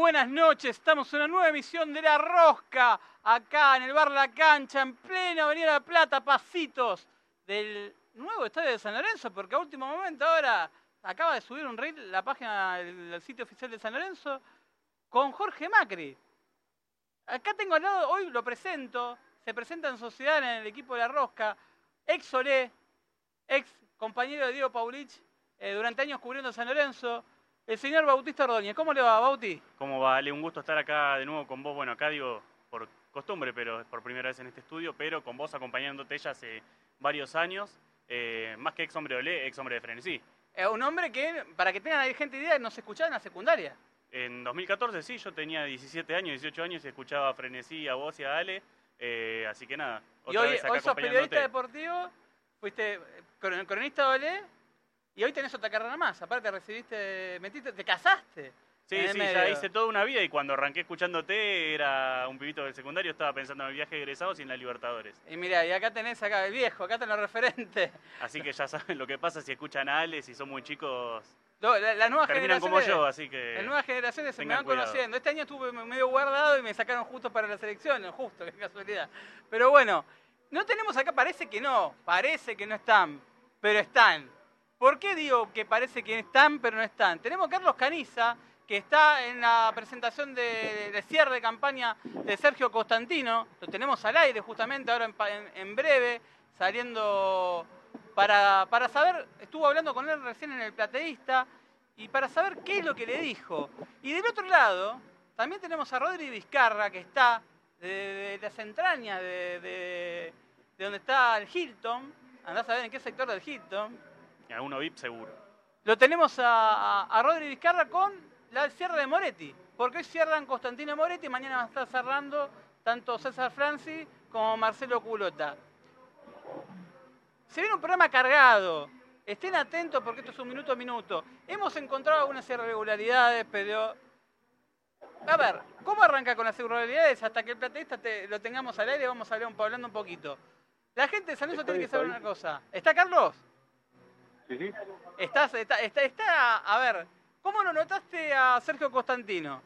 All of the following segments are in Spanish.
buenas noches. Estamos en una nueva emisión de La Rosca, acá en el bar La Cancha, en plena Avenida La Plata, pasitos del nuevo estadio de San Lorenzo, porque a último momento ahora acaba de subir un reel la página del, sitio oficial de San Lorenzo con Jorge Macri. Acá tengo al lado, hoy lo presento, se presenta en sociedad en el equipo de La Rosca, ex Olé, ex compañero de Diego Paulich, eh, durante años cubriendo San Lorenzo, el señor Bautista Ordóñez. ¿Cómo le va, Bauti? ¿Cómo va? Le un gusto estar acá de nuevo con vos. Bueno, acá digo por costumbre, pero por primera vez en este estudio, pero con vos acompañándote ya hace varios años. Eh, más que ex hombre de Olé, ex hombre de Frenesí. Es un hombre que, para que tengan ahí gente idea, no se escuchaba en la secundaria. En 2014 sí, yo tenía 17 años, 18 años y escuchaba a Frenesí, a vos y a Ale. Eh, así que nada. y hoy, hoy sos periodista deportivo, fuiste cronista de Olé y hoy tenés otra carrera más. Aparte recibiste, metiste, te casaste. Sí, sí, ya hice toda una vida y cuando arranqué escuchándote era un pibito del secundario, estaba pensando en el viaje de egresados y en la Libertadores. Y mira, y acá tenés acá el viejo, acá tenés los referentes. Así que ya saben lo que pasa si escuchan a Ale, si son muy chicos. No, la, nueva terminan como yo, así que. Las nuevas generaciones se me van conociendo. Este año estuve medio guardado y me sacaron justo para la selección, justo, qué casualidad. Pero bueno, no tenemos acá, parece que no, parece que no están, pero están. ¿Por qué digo que parece que están, pero no están? Tenemos a Carlos Caniza, que está en la presentación de, cierre de campaña de Sergio Constantino. Lo tenemos al aire justamente ahora en, breve, saliendo para, para, saber, estuvo hablando con él recién en el plateísta, y para saber qué es lo que le dijo. Y del otro lado, también tenemos a Rodri Vizcarra, que está de, las entrañas de, de, donde está el Hilton. Andás a ver en qué sector del Hilton a uno VIP seguro. Lo tenemos a, a, Rodri Vizcarra con la cierre de Moretti, porque hoy cierran Constantino Moretti, mañana va a estar cerrando tanto César Franci como Marcelo Culota. Se viene un programa cargado. Estén atentos porque esto es un minuto a minuto. Hemos encontrado algunas irregularidades, pero... A ver, ¿cómo arranca con las irregularidades? Hasta que el plateísta lo tengamos al aire, vamos a hablar un, hablando un poquito. La gente de San Luis tiene que saber una cosa. ¿Está Carlos? Estás, está, está, a ver, ¿cómo lo notaste a Sergio Constantino?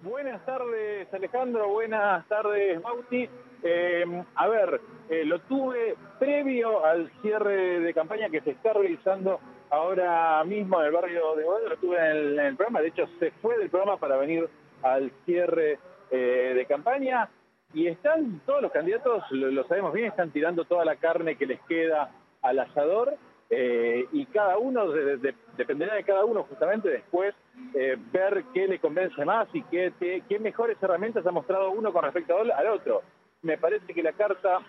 Buenas tardes, Alejandro. Buenas tardes, Bauti. Eh, a ver, eh, lo tuve previo al cierre de campaña que se está realizando ahora mismo en el barrio de Boedo. Lo tuve en el, programa. De hecho, se fue del programa para venir al cierre eh, de campaña. Y están todos los candidatos, lo sabemos bien, están tirando toda la carne que les queda al asador eh, y cada uno, dependerá de cada uno justamente después eh, ver qué le convence más y qué, qué, mejores herramientas ha mostrado uno con respecto al otro. Me parece que la carta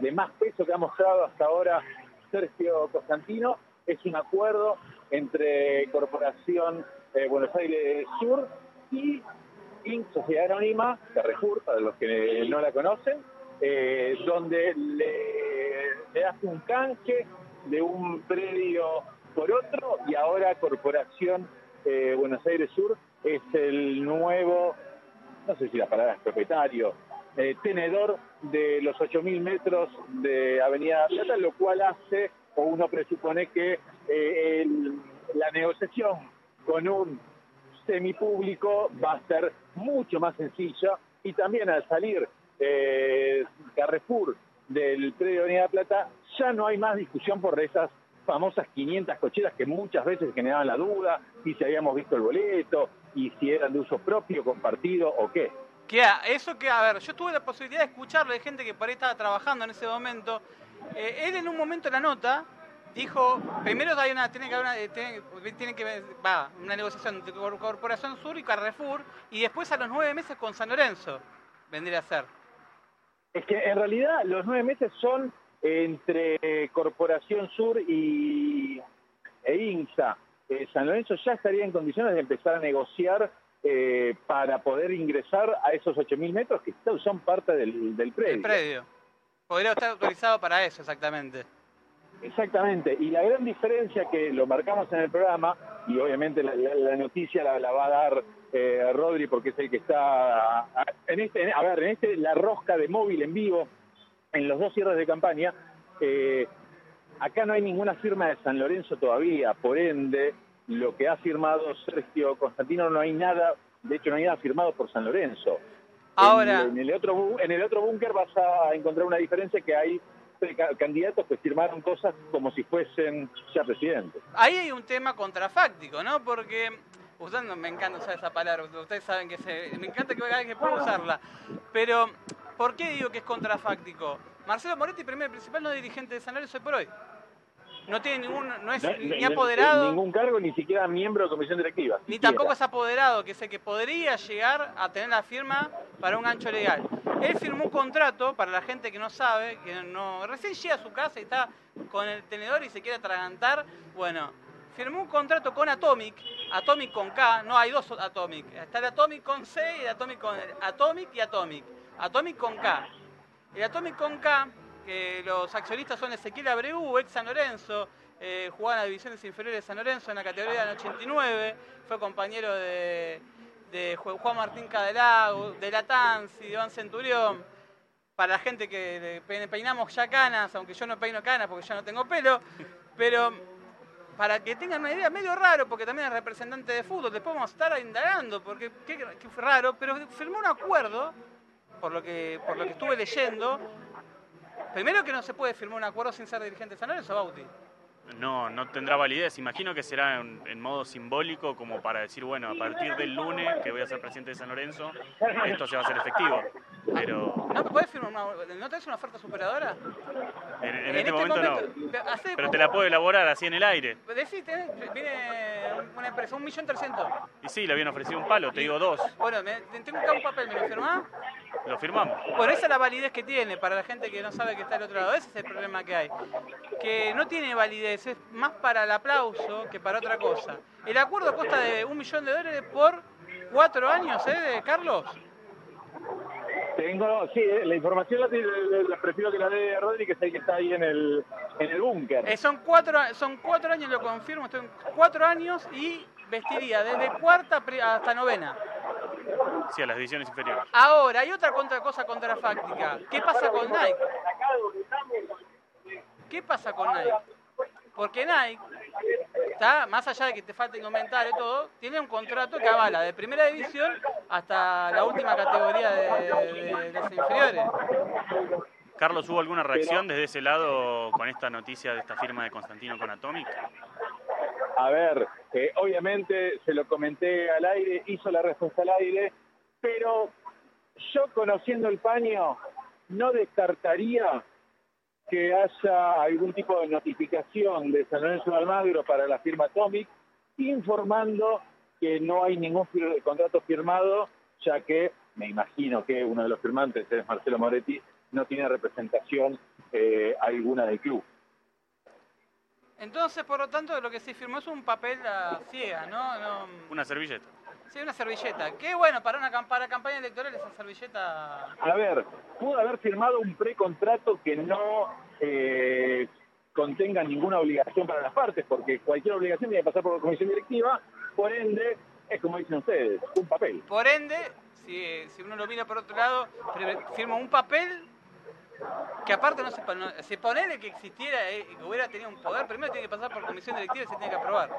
de más peso que ha mostrado hasta ahora Sergio Constantino es un acuerdo entre Corporación eh, Buenos Aires Sur y Inc. Sociedad Anónima, Carrefour, para los que no la conocen, donde le, le hace un canje de un predio por otro y ahora Corporación eh, Buenos Aires Sur es el nuevo, no sé si la palabra es propietario, eh, tenedor de los 8.000 metros de Avenida Plata, lo cual hace, o uno presupone que eh, la negociación con un semipúblico va a ser mucho más sencilla y también al salir Carrefour del predio de Avenida Plata, ya no hay más discusión por esas famosas 500 cocheras que muchas veces generaban la duda, y si habíamos visto el boleto, y si eran de uso propio, compartido o qué. Que eso que, a ver, yo tuve la posibilidad de escucharlo de gente que por ahí estaba trabajando en ese momento. Eh, él en un momento de la nota dijo, primero hay una, tiene que haber una, eh, tiene, que, va, una negociación entre Corporación Sur y Carrefour, y después a los nueve meses con San Lorenzo vendría a ser. Es que en realidad los nueve meses son entre Corporación Sur y e INSA. Eh, San Lorenzo ya estaría en condiciones de empezar a negociar eh, para poder ingresar a esos 8.000 metros que son parte del, del predio. El predio. Podría estar autorizado para eso, exactamente. Exactamente, y la gran diferencia que lo marcamos en el programa, y obviamente la, noticia la, va a dar eh, Rodri porque es el que está en este, a ver, en este la rosca de móvil en vivo, en los dos cierres de campaña, eh, acá no hay ninguna firma de San Lorenzo todavía, por ende, lo que ha firmado Sergio Constantino no hay nada de hecho no hay nada firmado por San Lorenzo. Ahora, en, el otro en el otro búnker vas a encontrar una diferencia que hay ca- candidatos que firmaron cosas como si fuesen ya presidentes. ahí hay un tema contrafáctico, ¿no? Porque, usando, me encanta usar esa palabra, ustedes saben que se, me encanta que vez que puedo usarla, pero ¿por qué digo que es contrafáctico? Marcelo Moretti, primer principal, no es dirigente de San Lorenzo hoy por hoy. No tiene ningún, no es No- ni no- apoderado, Ningún cargo, ni siquiera miembro de comisión directiva. ni siquiera. tampoco es apoderado, que sé que podría llegar a tener la firma para un gancho legal. Él firmó un contrato, para la gente que no sabe, que no recién llega a su casa y está con el tenedor y se quiere atragantar, bueno, firmó un contrato con Atomic, Atomic con K, no hay dos Atomic, está el Atomic con C y el Atomic con Atomic y Atomic, Atomic con K. El Atomic con K, que los accionistas son Ezequiel Abreu, ex San Lorenzo, eh, jugaba en las divisiones inferiores de San Lorenzo en la categoría del 89, fue compañero de, de Ju- Juan Martín Cadelago, de Latanzi, de Iván Centurión. Para la gente que peinamos ya canas, aunque yo no peino canas porque ya no tengo pelo, pero para que tengan una idea, medio raro, porque también es representante de fútbol, después vamos a estar indagando, porque qué, qué raro, pero firmó un acuerdo, por lo que, por lo que estuve leyendo, primero que no se puede firmar un acuerdo sin ser dirigente de San Lorenzo, Bauti. No, no tendrá validez. Imagino que será en, en modo simbólico, como para decir, bueno, a partir del lunes que voy a ser presidente de San Lorenzo, esto se va a hacer efectivo. Pero ¿No puedes firmar una, ¿no tenés una oferta superadora? en, en este, momento, no. Pero te la puedo elaborar así en el aire. Decí, tenés- viene una empresa, un millón trescientos. Y sí, le habían ofrecido un palo, te digo dos. Bueno, me, tengo acá un papel, ¿me lo firmás? Lo firmamos. Bueno, esa es la validez que tiene para la gente que no sabe que está al otro lado. Ese es el problema que hay. Que no tiene validez, es más para el aplauso que para otra cosa. El acuerdo consta de un millón de dólares por cuatro años, ¿eh, Carlos? Tengo, sí, eh, la información la, la- la prefiero que la dé Rodri, que es el que está ahí en el, en el búnker. Eh, son, cuatro, son cuatro años, lo confirmo, estoy en cuatro años y vestiría desde cuarta hasta novena. Sí, a las divisiones inferiores. Ahora, hay otra contra, cosa contrafáctica. ¿Qué pasa con Nike? ¿Qué pasa con Nike? Porque Nike, está, más allá de que te falten comentarios y todo, tiene un contrato que avala de primera división hasta la última categoría de, de- de las inferiores. Carlos, ¿hubo alguna reacción desde ese lado con esta noticia de esta firma de Constantino con Atomic? A ver, eh, obviamente se lo comenté al aire, hizo la respuesta al aire, pero yo conociendo el paño no descartaría que haya algún tipo de notificación de San Lorenzo de Almagro para la firma Atomic, informando que no hay ningún fir- contrato firmado, ya que me imagino que uno de los firmantes es Marcelo Moretti, no tiene representación eh, alguna del club. Entonces, por lo tanto, lo que se firmó es un papel a ciega, ¿no? no Una servilleta. Sí, una servilleta. Qué bueno, para una para campaña electoral esa servilleta... A ver, pudo haber firmado un precontrato que no eh, contenga ninguna obligación para las partes, porque cualquier obligación tiene que pasar por la comisión directiva, por ende, es como dicen ustedes, un papel. Por ende, si, si uno lo mira por otro lado, firma un papel que aparte no se, no- se ponele que existiera, eh, que hubiera tenido un poder, primero tiene que pasar por comisión directiva y se tiene que aprobar.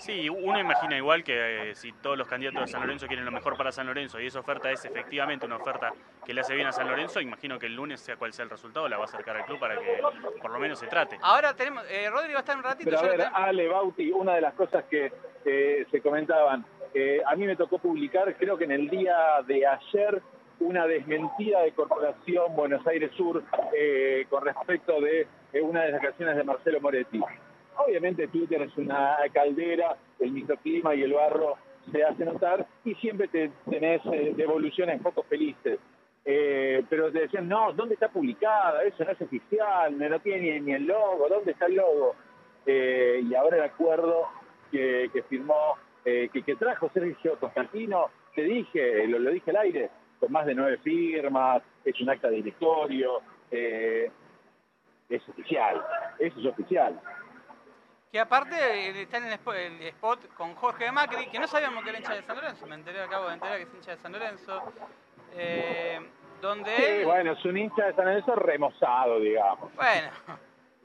Sí, uno imagina igual que eh, si todos los candidatos de San Lorenzo quieren lo mejor para San Lorenzo y esa oferta es efectivamente una oferta que le hace bien a San Lorenzo, imagino que el lunes, sea cual sea el resultado, la va a acercar al club para que por lo menos se trate. Ahora tenemos, eh, Rodri va a estar un ratito. Pero a ver, Ale, Bauti, una de las cosas que eh, se comentaban, eh, a mí me tocó publicar, creo que en el día de ayer, una desmentida de Corporación Buenos Aires Sur eh, con respecto de eh, una de las declaraciones de Marcelo Moretti. Obviamente Twitter es una caldera, el microclima y el barro se hace notar y siempre te, tenés eh, devoluciones poco felices. Eh, pero te decían, no, ¿dónde está publicada? Eso no es oficial, no tiene ni, el logo, ¿dónde está el logo? Eh, y ahora el acuerdo que, que firmó, eh, que, que trajo Sergio Constantino, te dije, lo, lo dije al aire, con más de nueve firmas, es un acta de directorio, eh, es oficial, eso es oficial. Que aparte eh, está en el spot, con Jorge Macri, que no sabíamos que era hincha de San Lorenzo, me enteré, acabo de enterar que es hincha de San Lorenzo, eh, donde Sí, él, bueno, es un hincha de San Lorenzo remozado, digamos. bueno,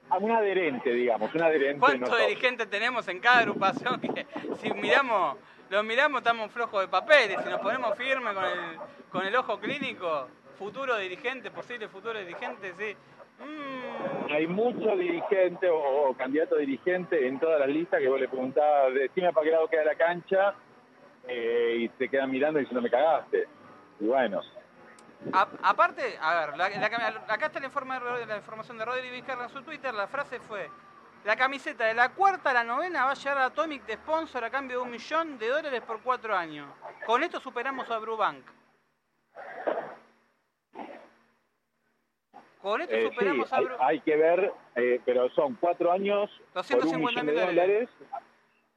Ah, Un adherente, digamos, un adherente. ¿cuántos dirigentes tenemos en cada agrupación? Que si miramos lo miramos, estamos flojos de papeles, si nos ponemos firmes con el, con el ojo clínico, futuro dirigente, posible futuro dirigente, sí. Hay muchos dirigentes o, candidatos dirigentes en todas las listas que vos le preguntabas, decime para qué lado queda la cancha, eh, y te quedan mirando y diciendo me cagaste. Y bueno. aparte, a ver, acá está la, la información de Rodri Vizcarra en su Twitter, la frase fue, la camiseta de la cuarta a la novena va a llegar a Atomic de sponsor a cambio de un millón de dólares por cuatro años. Con esto superamos a Brubank. Con esto eh, superamos a Brubank. Hay, que ver, eh, pero son cuatro años 250 por un dólares.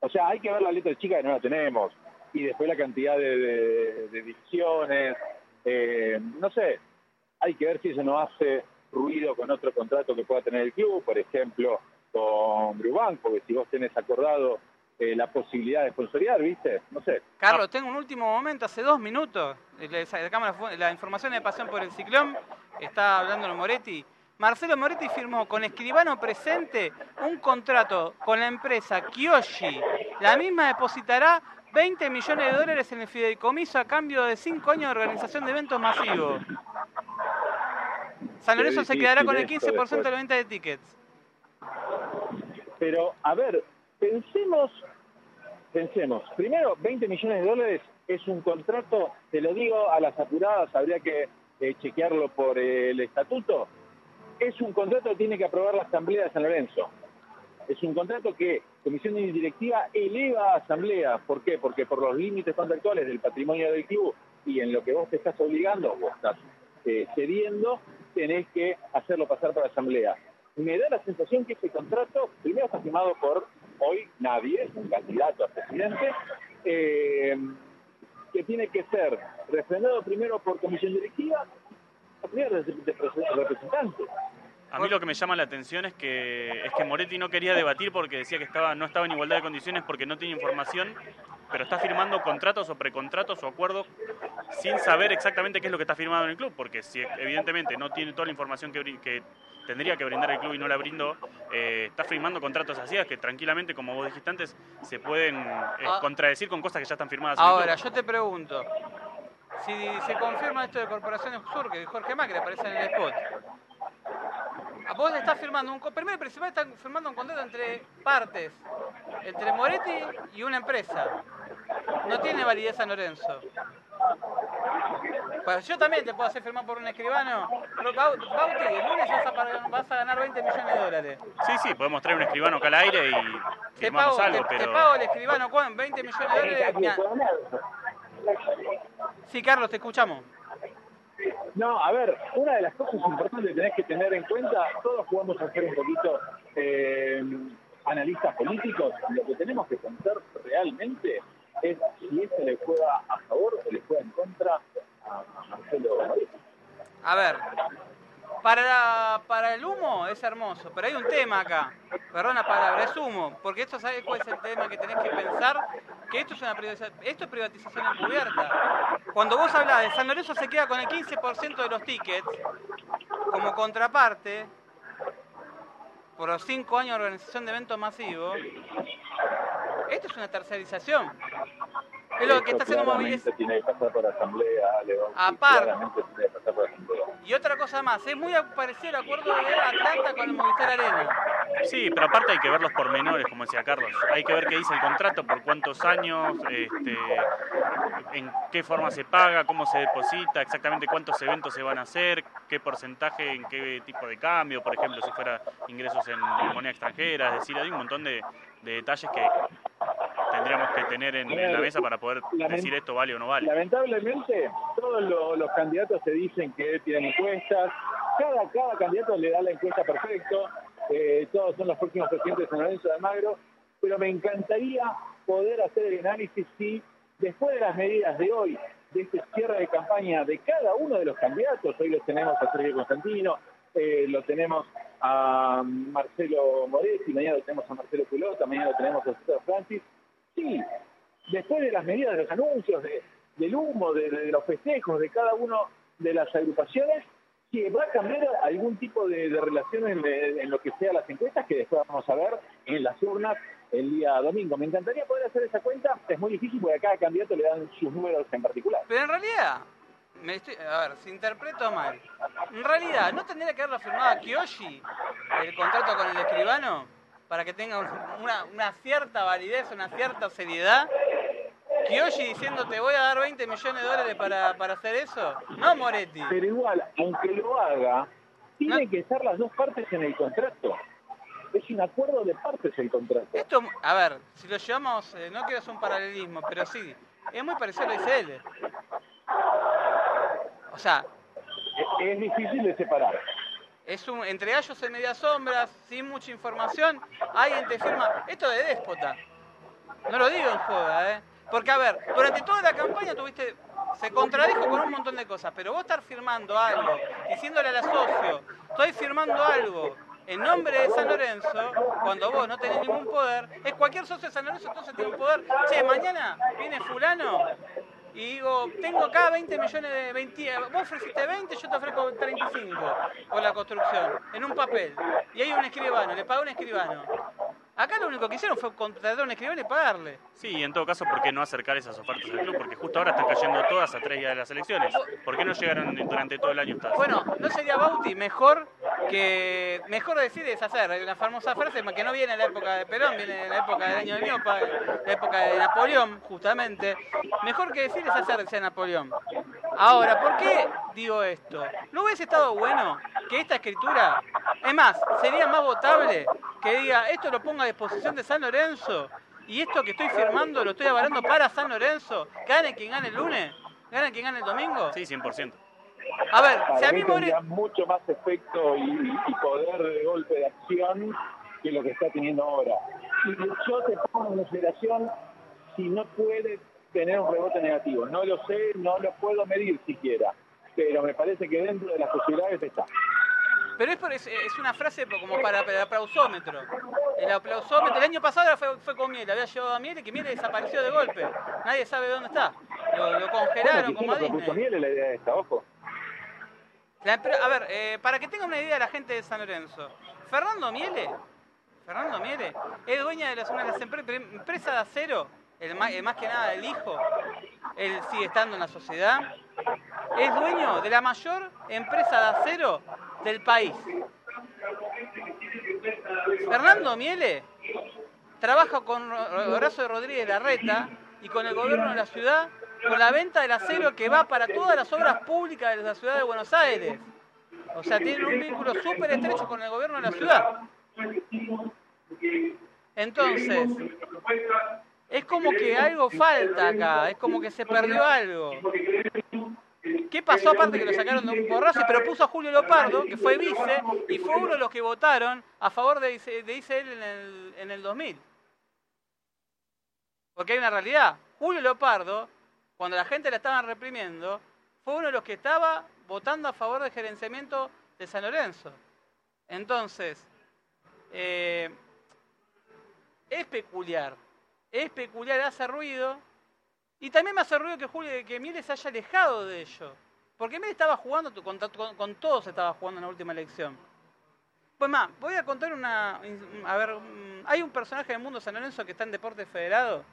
O sea, hay que ver la letra chica que no la tenemos y después la cantidad de, divisiones, eh, no sé, hay que ver si eso no hace ruido con otro contrato que pueda tener el club, por ejemplo, con Brubank, porque si vos tenés acordado eh, la posibilidad de sponsorear, ¿viste? No sé. Carlos, tengo un último momento, hace dos minutos, la, la información de Pasión por el Ciclón, está hablando Moretti. Marcelo Moretti firmó con escribano presente un contrato con la empresa Kyoshi. La misma depositará 20 millones de dólares en el fideicomiso a cambio de 5 años de organización de eventos masivos. San Lorenzo se quedará con el 15% de la venta de tickets. Pero, a ver, pensemos, pensemos. Primero, 20 millones de dólares es un contrato, te lo digo a las apuradas, habría que eh, chequearlo por el estatuto. Es un contrato que tiene que aprobar la Asamblea de San Lorenzo. Es un contrato que Comisión Directiva eleva a Asamblea. ¿Por qué? Porque por los límites contractuales del patrimonio del club y en lo que vos te estás obligando o estás eh, cediendo, tenés que hacerlo pasar por Asamblea. Me da la sensación que ese contrato, primero está firmado por hoy nadie, un candidato a presidente, eh, que tiene que ser refrendado primero por comisión directiva, primero representante. A mí lo que me llama la atención es que es que Moretti no quería debatir porque decía que estaba no estaba en igualdad de condiciones porque no tiene información, pero está firmando contratos o precontratos o acuerdos sin saber exactamente qué es lo que está firmado en el club, porque si evidentemente no tiene toda la información que tendría que brindar el club y no la brindó, eh, está firmando contratos así que tranquilamente, como vos dijiste antes, se pueden eh, ah. contradecir con cosas que ya están firmadas. Ahora, yo te pregunto, si se confirma esto de Corporaciones Sur, que Jorge Macri aparece en el spot, vos estás firmando un primero y principal están firmando un contrato entre partes, entre Moretti y una empresa. No tiene validez San Lorenzo. Pues yo también te puedo hacer firmar por un escribano. Bauti, el lunes vas a, ganar 20 millones de dólares. Sí, sí, podemos traer un escribano acá al aire y firmamos algo, pero... Te pago el escribano, 20 millones de dólares. Sí, Carlos, te escuchamos. No, a ver, una de las cosas importantes que tenés que tener en cuenta, todos jugamos a ser un poquito eh, analistas políticos, lo que tenemos que pensar realmente es si eso le juega a favor o le juega en contra a, Marcelo A ver, para, para el humo es hermoso, pero hay un tema acá. Perdona palabra, es humo, porque esto sabes cuál es el tema que tenés que pensar, que esto es una privatización, esto es privatización encubierta. Cuando vos hablas de San Lorenzo se queda con el 15% de los tickets como contraparte por los 5 años de organización de eventos masivos. Esto es una tercerización. Es lo que está haciendo movimiento. Tiene que pasar por asamblea, Aparte. Y otra cosa más, es muy parecido el acuerdo de Atlanta con el Movistar Arena. Sí, pero aparte hay que ver los pormenores, como decía Carlos. Hay que ver qué dice el contrato, por cuántos años, este, en qué forma se paga, cómo se deposita, exactamente cuántos eventos se van a hacer, qué porcentaje, en qué tipo de cambio, por ejemplo, si fuera ingresos en moneda extranjera. Es decir, hay un montón de, detalles que tendríamos que tener en, la mesa para poder decir esto vale o no vale. Lamentablemente, todos los, candidatos se dicen que tienen encuestas, cada, cada candidato le da la encuesta perfecto, eh, todos son los próximos presidentes de San Lorenzo de Almagro, pero me encantaría poder hacer el análisis si después de las medidas de hoy, de este cierre de campaña de cada uno de los candidatos, hoy los tenemos a Sergio Constantino, eh, lo tenemos a Marcelo Moretti, mañana lo tenemos a Marcelo Pelota, mañana lo tenemos a César Francis. Sí, después de las medidas de los anuncios, del humo, de, los festejos de cada uno de las agrupaciones, sí, va a cambiar algún tipo de, relación en, lo que sea las encuestas, que después vamos a ver en las urnas el día domingo. Me encantaría poder hacer esa cuenta, es muy difícil porque a cada candidato le dan sus números en particular. Pero en realidad, me estoy, a ver, si interpreto mal, en realidad, ¿no tendría que haberlo firmado a Kiyoshi el contrato con el escribano para que tenga una, una cierta validez, una cierta seriedad? Kiyoshi diciendo te voy a dar 20 millones de dólares para, para hacer eso, no Moretti. Pero igual, aunque lo haga, tiene que estar las dos partes en el contrato. Es un acuerdo de partes el contrato. Esto, a ver, si lo llevamos, eh, no quiero hacer un paralelismo, pero sí, es muy parecido a la ICL. O sea, Es, es difícil de separar. Es un entre gallos en medias sombras, sin mucha información, alguien te firma. Esto de déspota. No lo digo en joda, ¿eh? Porque, a ver, durante toda la campaña tuviste. Se contradijo con un montón de cosas, pero vos estar firmando algo, diciéndole al socio, estoy firmando algo en nombre de San Lorenzo, cuando vos no tenés ningún poder, es cualquier socio de San Lorenzo entonces tiene un poder. Che, mañana viene fulano y digo, tengo acá 20 millones de 20, vos ofreciste 20, yo te ofrezco 35 por la construcción, en un papel. Y hay un escribano, le pago un escribano. Acá lo único que hicieron fue contratar a un escribano y pagarle. Sí, y en todo caso, ¿por qué no acercar esas ofertas al club? Porque justo ahora están cayendo todas a tres días de las elecciones. ¿Por qué no llegaron durante todo el año? Bueno, ¿no sería Bauti mejor que mejor decir deshacer? Hay una famosa frase que no viene en la época de Perón, viene en la época del año de Miopa, la época de Napoleón, justamente. Mejor que decir deshacer, decía Napoleón. Ahora, ¿por qué digo esto? ¿No hubiese estado bueno que esta escritura, es más, sería más votable que diga, esto lo ponga a disposición de San Lorenzo y esto que estoy firmando lo estoy avalando para San Lorenzo? Gane quien gane el lunes, gane quien gane el domingo. Sí, 100%. A ver, si a mí mí More- tendría mucho más efecto y, y poder de golpe de acción que lo que está teniendo ahora. Y yo te pongo en consideración si no puede tener un rebote negativo. No lo sé, no lo puedo medir siquiera, pero me parece que dentro de las posibilidades está. Pero es, por- es, es una frase como para, para el aplausómetro. El aplausómetro, el año pasado fue, fue con Miele, había llevado a Miele, que Miele desapareció de golpe. Nadie sabe dónde está. Lo, lo congelaron Bueno, como a Disney. Miele la idea esta, ojo. A ver, eh, para que tenga una idea la gente de San Lorenzo, Fernando Miele, Fernando Miele, es dueña de las, una de las empre- empresas de acero, el el más que nada el hijo, él sigue estando en la sociedad, es dueño de la mayor empresa de acero del país. Fernando Miele trabaja con Horacio Rodríguez Larreta y con el gobierno de la ciudad con la venta del acero que va para todas las obras públicas de la ciudad de Buenos Aires. O sea, tienen un vínculo súper estrecho con el gobierno de la ciudad. Entonces, es como que algo falta acá, es como que se perdió algo. ¿Qué pasó aparte que lo sacaron de un porrazo? Pero puso a Julio Lopardo, que fue vice, y fue uno de los que votaron a favor de, de ICL en el, en el 2000. Porque hay una realidad. Julio Lopardo, cuando la gente la estaban reprimiendo, fue uno de los que estaba votando a favor del gerenciamiento de San Lorenzo. Entonces, eh, es peculiar. Es peculiar, hace ruido. Y también me hace ruido que Julio que Miles se haya alejado de ello. Porque Miles estaba jugando, con, con, con todos estaba jugando en la última elección. Pues más, voy a contar una. A ver, mm, hay un personaje del mundo San Lorenzo que está en Deporte Federado,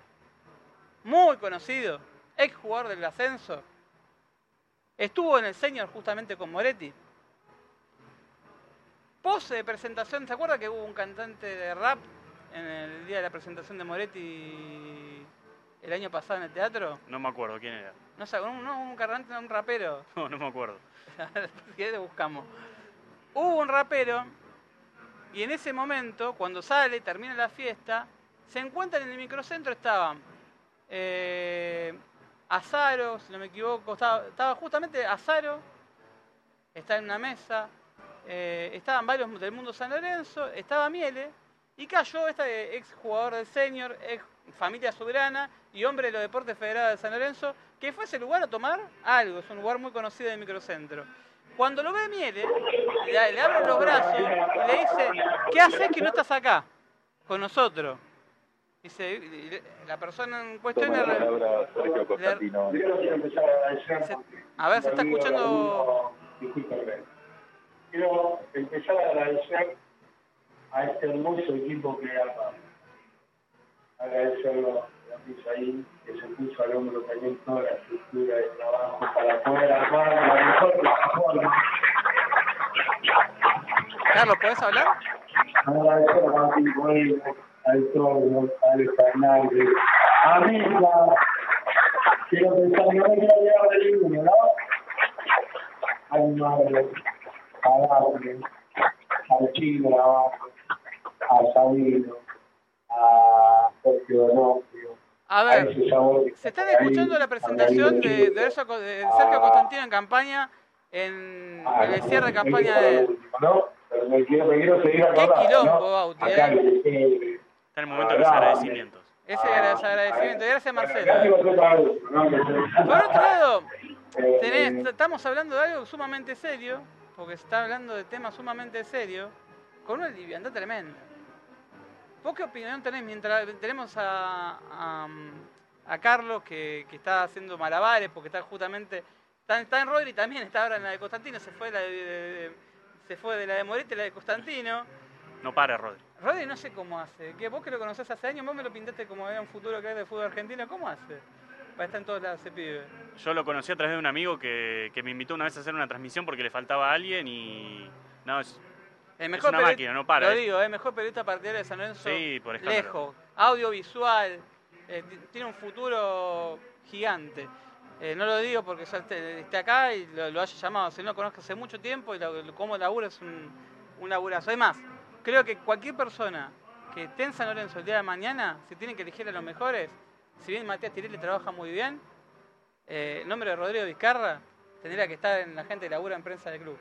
muy conocido, ex jugador del ascenso. Estuvo en el senior justamente con Moretti. Pose de presentación, ¿se acuerda que hubo un cantante de rap en el día de la presentación de Moretti el año pasado en el teatro? No me acuerdo quién era. No sé, un, no, un cantante, un rapero. No, no me acuerdo. si querés buscamos. Hubo un rapero y en ese momento, cuando sale, termina la fiesta, se encuentran en el microcentro, estaban eh, Azaro, si no me equivoco, estaba, estaba justamente Azaro, está en una mesa, eh, estaban varios del mundo San Lorenzo, estaba Miele, y cayó este ex jugador del senior, ex familia soberana y hombre de los deportes federados de San Lorenzo, que fue a ese lugar a tomar algo, es un lugar muy conocido del microcentro. Cuando lo ve Miele, le, le abre los brazos y le dice, ¿qué haces que no estás acá con nosotros? Dice, le- la persona en cuestión la le- palabra Sergio Constantino. Agradecer. Se- a ver, se está escuchando- discúlpame. Quiero empezar a agradecer a este hermoso equipo que armamos. agradecerlo a Misaí, que se puso al hombro también toda la estructura de trabajo para poder armar la mejor plataforma. Carlos, ¿podés hablar? Agradecer a Martín Coelho, al Trono, a Alex Fernández, a Misa, quiero pensar, no ninguno, ¿no? Al Marlo, a Daphne, al Chino abajo, a Sabino, a Sergio Donofrio, A ver, que se están ahí, escuchando la presentación de, de de Sergio Constantino en campaña, en, Ah, en el cierre de campaña no, de... ¿no? Pero me quiero, me quiero seguir Qué quilombo, ¿no? Bauti, Acá, eh. eh, Está en el momento de los agradecimientos. Ese agradecimiento. Gracias, Marcelo. Por otro lado, Eh, tenés- estamos hablando de algo sumamente serio, porque se está hablando de temas sumamente serios, con una liviandad tremenda. ¿Vos qué opinión tenés mientras tenemos a, a, a Carlos que, que está haciendo malabares, porque está justamente, está, está en Rodri también, está ahora en la de Constantino, se fue, la de, de- se fue de la de Moretti a la de Constantino. No para, Rodri. Rodri no sé cómo hace, que vos que lo conocés hace años, vos me lo pintaste como era un futuro que de fútbol argentino, ¿cómo hace? Para estar en todos lados ese pibe. Yo lo conocí a través de un amigo que, que me invitó una vez a hacer una transmisión porque le faltaba a alguien y... No, es- El una máquina, no para, Lo eh. digo, el mejor periodista partidario de San Lorenzo. Sí, por escándalo. Lejos. Audiovisual. eh, ti- tiene un futuro gigante. Eh, no lo digo porque ya esté, acá y lo, lo haya llamado. Si no lo conozco hace mucho tiempo y lo- cómo labura es un, un laburazo. Además, creo que cualquier persona que esté en San Lorenzo el día de mañana, si tienen que elegir a los mejores, si bien Matías Tirelli trabaja muy bien, eh, el nombre de Rodrigo Vizcarra tendría que estar en la gente que labura en prensa del club.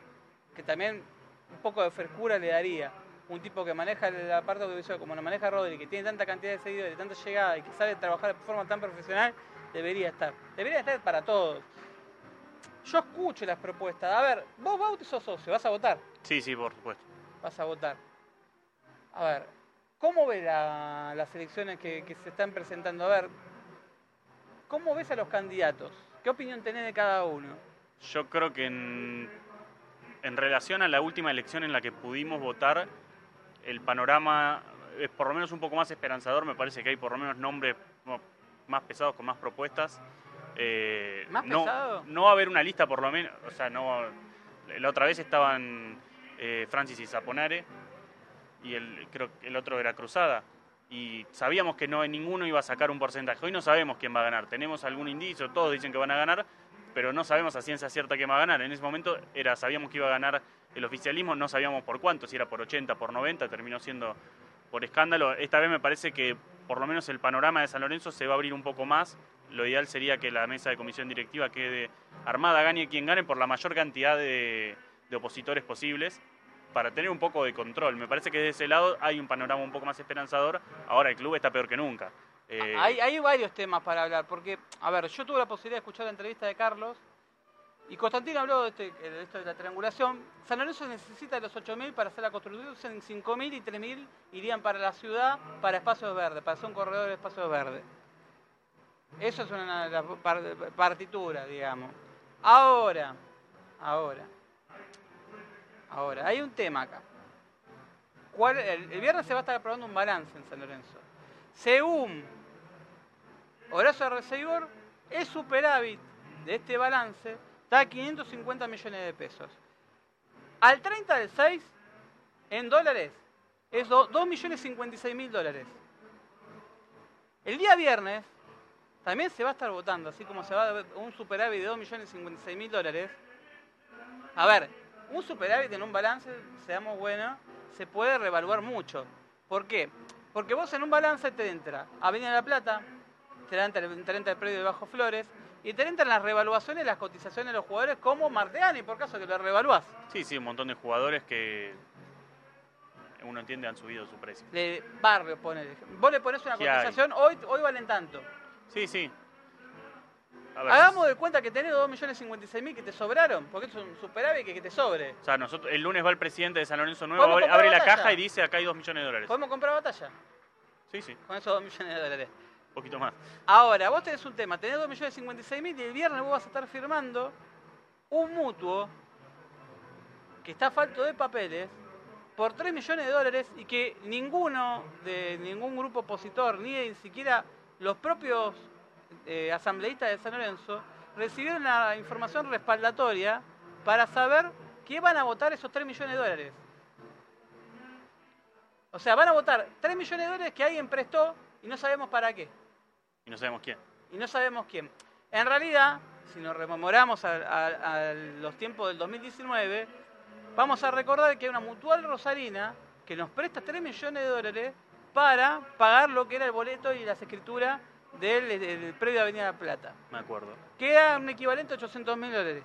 Que también un poco de frescura le daría. Un tipo que maneja la parte audiovisual como lo maneja Rodri, que tiene tanta cantidad de seguidores, de tanta llegada y que sabe trabajar de forma tan profesional, debería estar. Debería estar para todos. Yo escucho las propuestas. A ver, vos Bauti sos socio, vas a votar. Sí, sí, por supuesto. Vas a votar. A ver, ¿cómo ves la- las elecciones que, que se están presentando? A ver, ¿cómo ves a los candidatos? ¿Qué opinión tenés de cada uno? Yo creo que en, en relación a la última elección en la que pudimos votar, el panorama es por lo menos un poco más esperanzador. Me parece que hay por lo menos nombres no, más pesados con más propuestas. Eh, ¿Más no, pesado? no va a haber una lista por lo menos, o sea, no. La otra vez estaban eh, Francis y Zaponare y el, creo que el otro era Cruzada. Y sabíamos que no ninguno iba a sacar un porcentaje. Hoy no sabemos quién va a ganar. Tenemos algún indicio, todos dicen que van a ganar, pero no sabemos a ciencia cierta quién va a ganar. En ese momento era sabíamos que iba a ganar el oficialismo, no sabíamos por cuánto, si era por 80, por 90, terminó siendo por escándalo. Esta vez me parece que por lo menos el panorama de San Lorenzo se va a abrir un poco más. Lo ideal sería que la mesa de comisión directiva quede armada, gane quien gane por la mayor cantidad de, de opositores posibles para tener un poco de control. Me parece que de ese lado hay un panorama un poco más esperanzador. Ahora el club está peor que nunca. Eh, Hay, hay varios temas para hablar, porque, a ver, yo tuve la posibilidad de escuchar la entrevista de Carlos y Constantino habló de, este- esto de la triangulación. San Lorenzo necesita de los 8.000 para hacer la construcción, 5.000 y 3.000 irían para la ciudad, para espacios verdes, para hacer un corredor de espacios verdes. Eso es una par- partitura, digamos. Ahora, ahora, ahora, hay un tema acá. ¿Cuál- el, viernes se va a estar aprobando un balance en San Lorenzo. Según Horacio Arreceibor, el superávit de este balance está a 550 millones de pesos. Al 30 del 6, en dólares, es 2 millones 56 mil dólares. El día viernes también se va a estar votando, así como se va a un superávit de 2 millones 56 mil dólares. A ver, un superávit en un balance, seamos buenos, se puede revaluar mucho. ¿Por qué? Porque vos en un balance te entra Avenida La Plata, te entra, te entra el predio de Bajo Flores, y te entran las revaluaciones, las cotizaciones de los jugadores como Marteani, por caso que lo revaluás. Sí, sí, un montón de jugadores que uno entiende han subido su precio. De barrio, ponele. Vos le pones una cotización, hoy, hoy valen tanto. Sí, sí. Hagamos de cuenta que tenés 2.056.000 que te sobraron, porque es un superávit que, que te sobre. O sea, nosotros, el lunes va el presidente de San Lorenzo Nuevo, abre, la caja y dice acá hay 2 millones de dólares. Podemos comprar batalla Sí, sí, con esos 2 millones de dólares. un poquito más. Ahora, vos tenés un tema, tenés 2.056.000 y el viernes vos vas a estar firmando un mutuo que está falto de papeles por 3 millones de dólares y que ninguno de ningún grupo opositor, ni siquiera los propios eh, asambleístas de San Lorenzo, recibieron la información respaldatoria para saber que van a votar esos 3 millones de dólares. O sea, van a votar 3 millones de dólares que alguien prestó y no sabemos para qué. Y no sabemos quién. Y no sabemos quién. En realidad, si nos rememoramos a, a los tiempos del 2019, vamos a recordar que hay una mutual rosarina que nos presta 3 millones de dólares para pagar lo que era el boleto y las escrituras del, del predio de Avenida La Plata. Me acuerdo. Que era un equivalente a 800 mil dólares.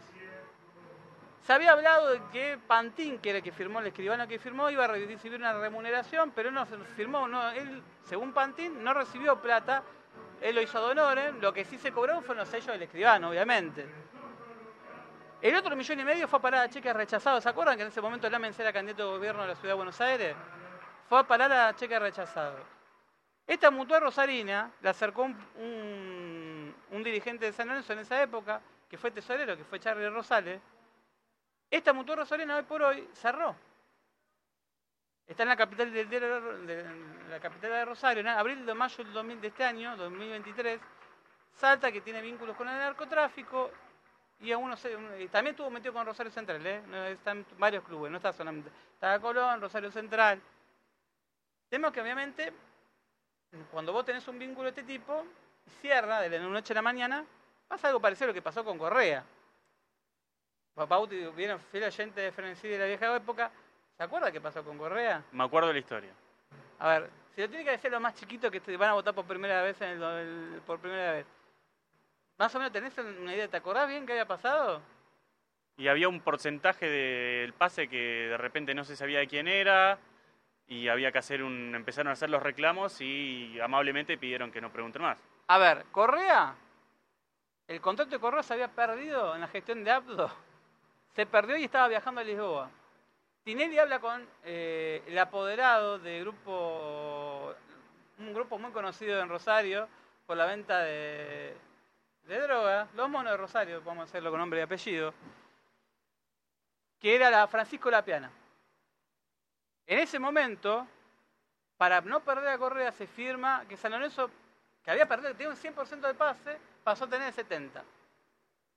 Se había hablado de que Pantín, que era el que firmó, el escribano que firmó, iba a recibir una remuneración, pero no firmó, no, él, según Pantín, no recibió plata, él lo hizo a Donore, lo que sí se cobró fueron los sellos del escribano, obviamente. El otro millón y medio fue a parar a cheques rechazados. ¿Se acuerdan que en ese momento Lamens era candidato de gobierno de la ciudad de Buenos Aires? Fue a parar a cheques rechazados. Esta mutual rosarina la acercó un, dirigente de San Lorenzo en esa época, que fue tesorero, que fue Charlie Rosales. Esta mutual rosarina hoy por hoy cerró. Está en la capital de, de, la capital de Rosario, en abril de mayo del de este año, 2023, salta que tiene vínculos con el narcotráfico y sé, también estuvo metido con Rosario Central, ¿eh? están varios clubes, no está solamente, está Colón, Rosario Central. Tenemos que obviamente, cuando vos tenés un vínculo de este tipo, cierra de la noche a la mañana, pasa algo parecido a lo que pasó con Correa. Bauti, vieron fiel oyente de Frenesí de la vieja época, ¿se acuerda qué pasó con Correa? Me acuerdo de la historia. A ver, si lo tiene que decir los más chiquitos que te van a votar por primera vez en el, por primera vez. Más o menos tenés una idea, ¿te acordás bien qué había pasado? Y había un porcentaje del pase que de repente no se sabía de quién era y había que hacer un empezaron a hacer los reclamos y amablemente pidieron que no pregunten más. A ver, Correa, el contrato de Correa se había perdido en la gestión de Abdo. Se perdió y estaba viajando a Lisboa. Tinelli habla con eh, el apoderado de grupo, un grupo muy conocido en Rosario por la venta de, de droga, los monos de Rosario, vamos a hacerlo con nombre y apellido, que era la Francisco Lapiana. En ese momento, para no perder a Correa, se firma que San Lorenzo, que había perdido, tenía un 100% de pase, pasó a tener el 70%.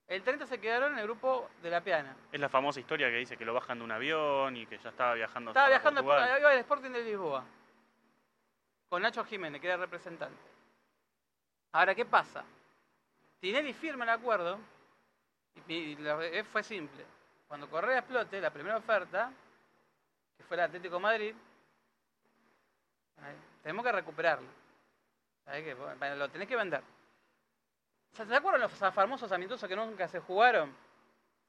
El 30 se quedaron en el grupo de La Piana. Es la famosa historia que dice que lo bajan de un avión y que ya estaba viajando Estaba viajando al Sporting de Lisboa. Con Nacho Jiménez, que era representante. Ahora, ¿qué pasa? Tinelli firma el acuerdo y, fue simple. Cuando Correa explote, la primera oferta, que fue el Atlético Madrid, tenemos que recuperarlo. Lo tenés que vender. ¿Se acuerdan los famosos amistosos que nunca se jugaron?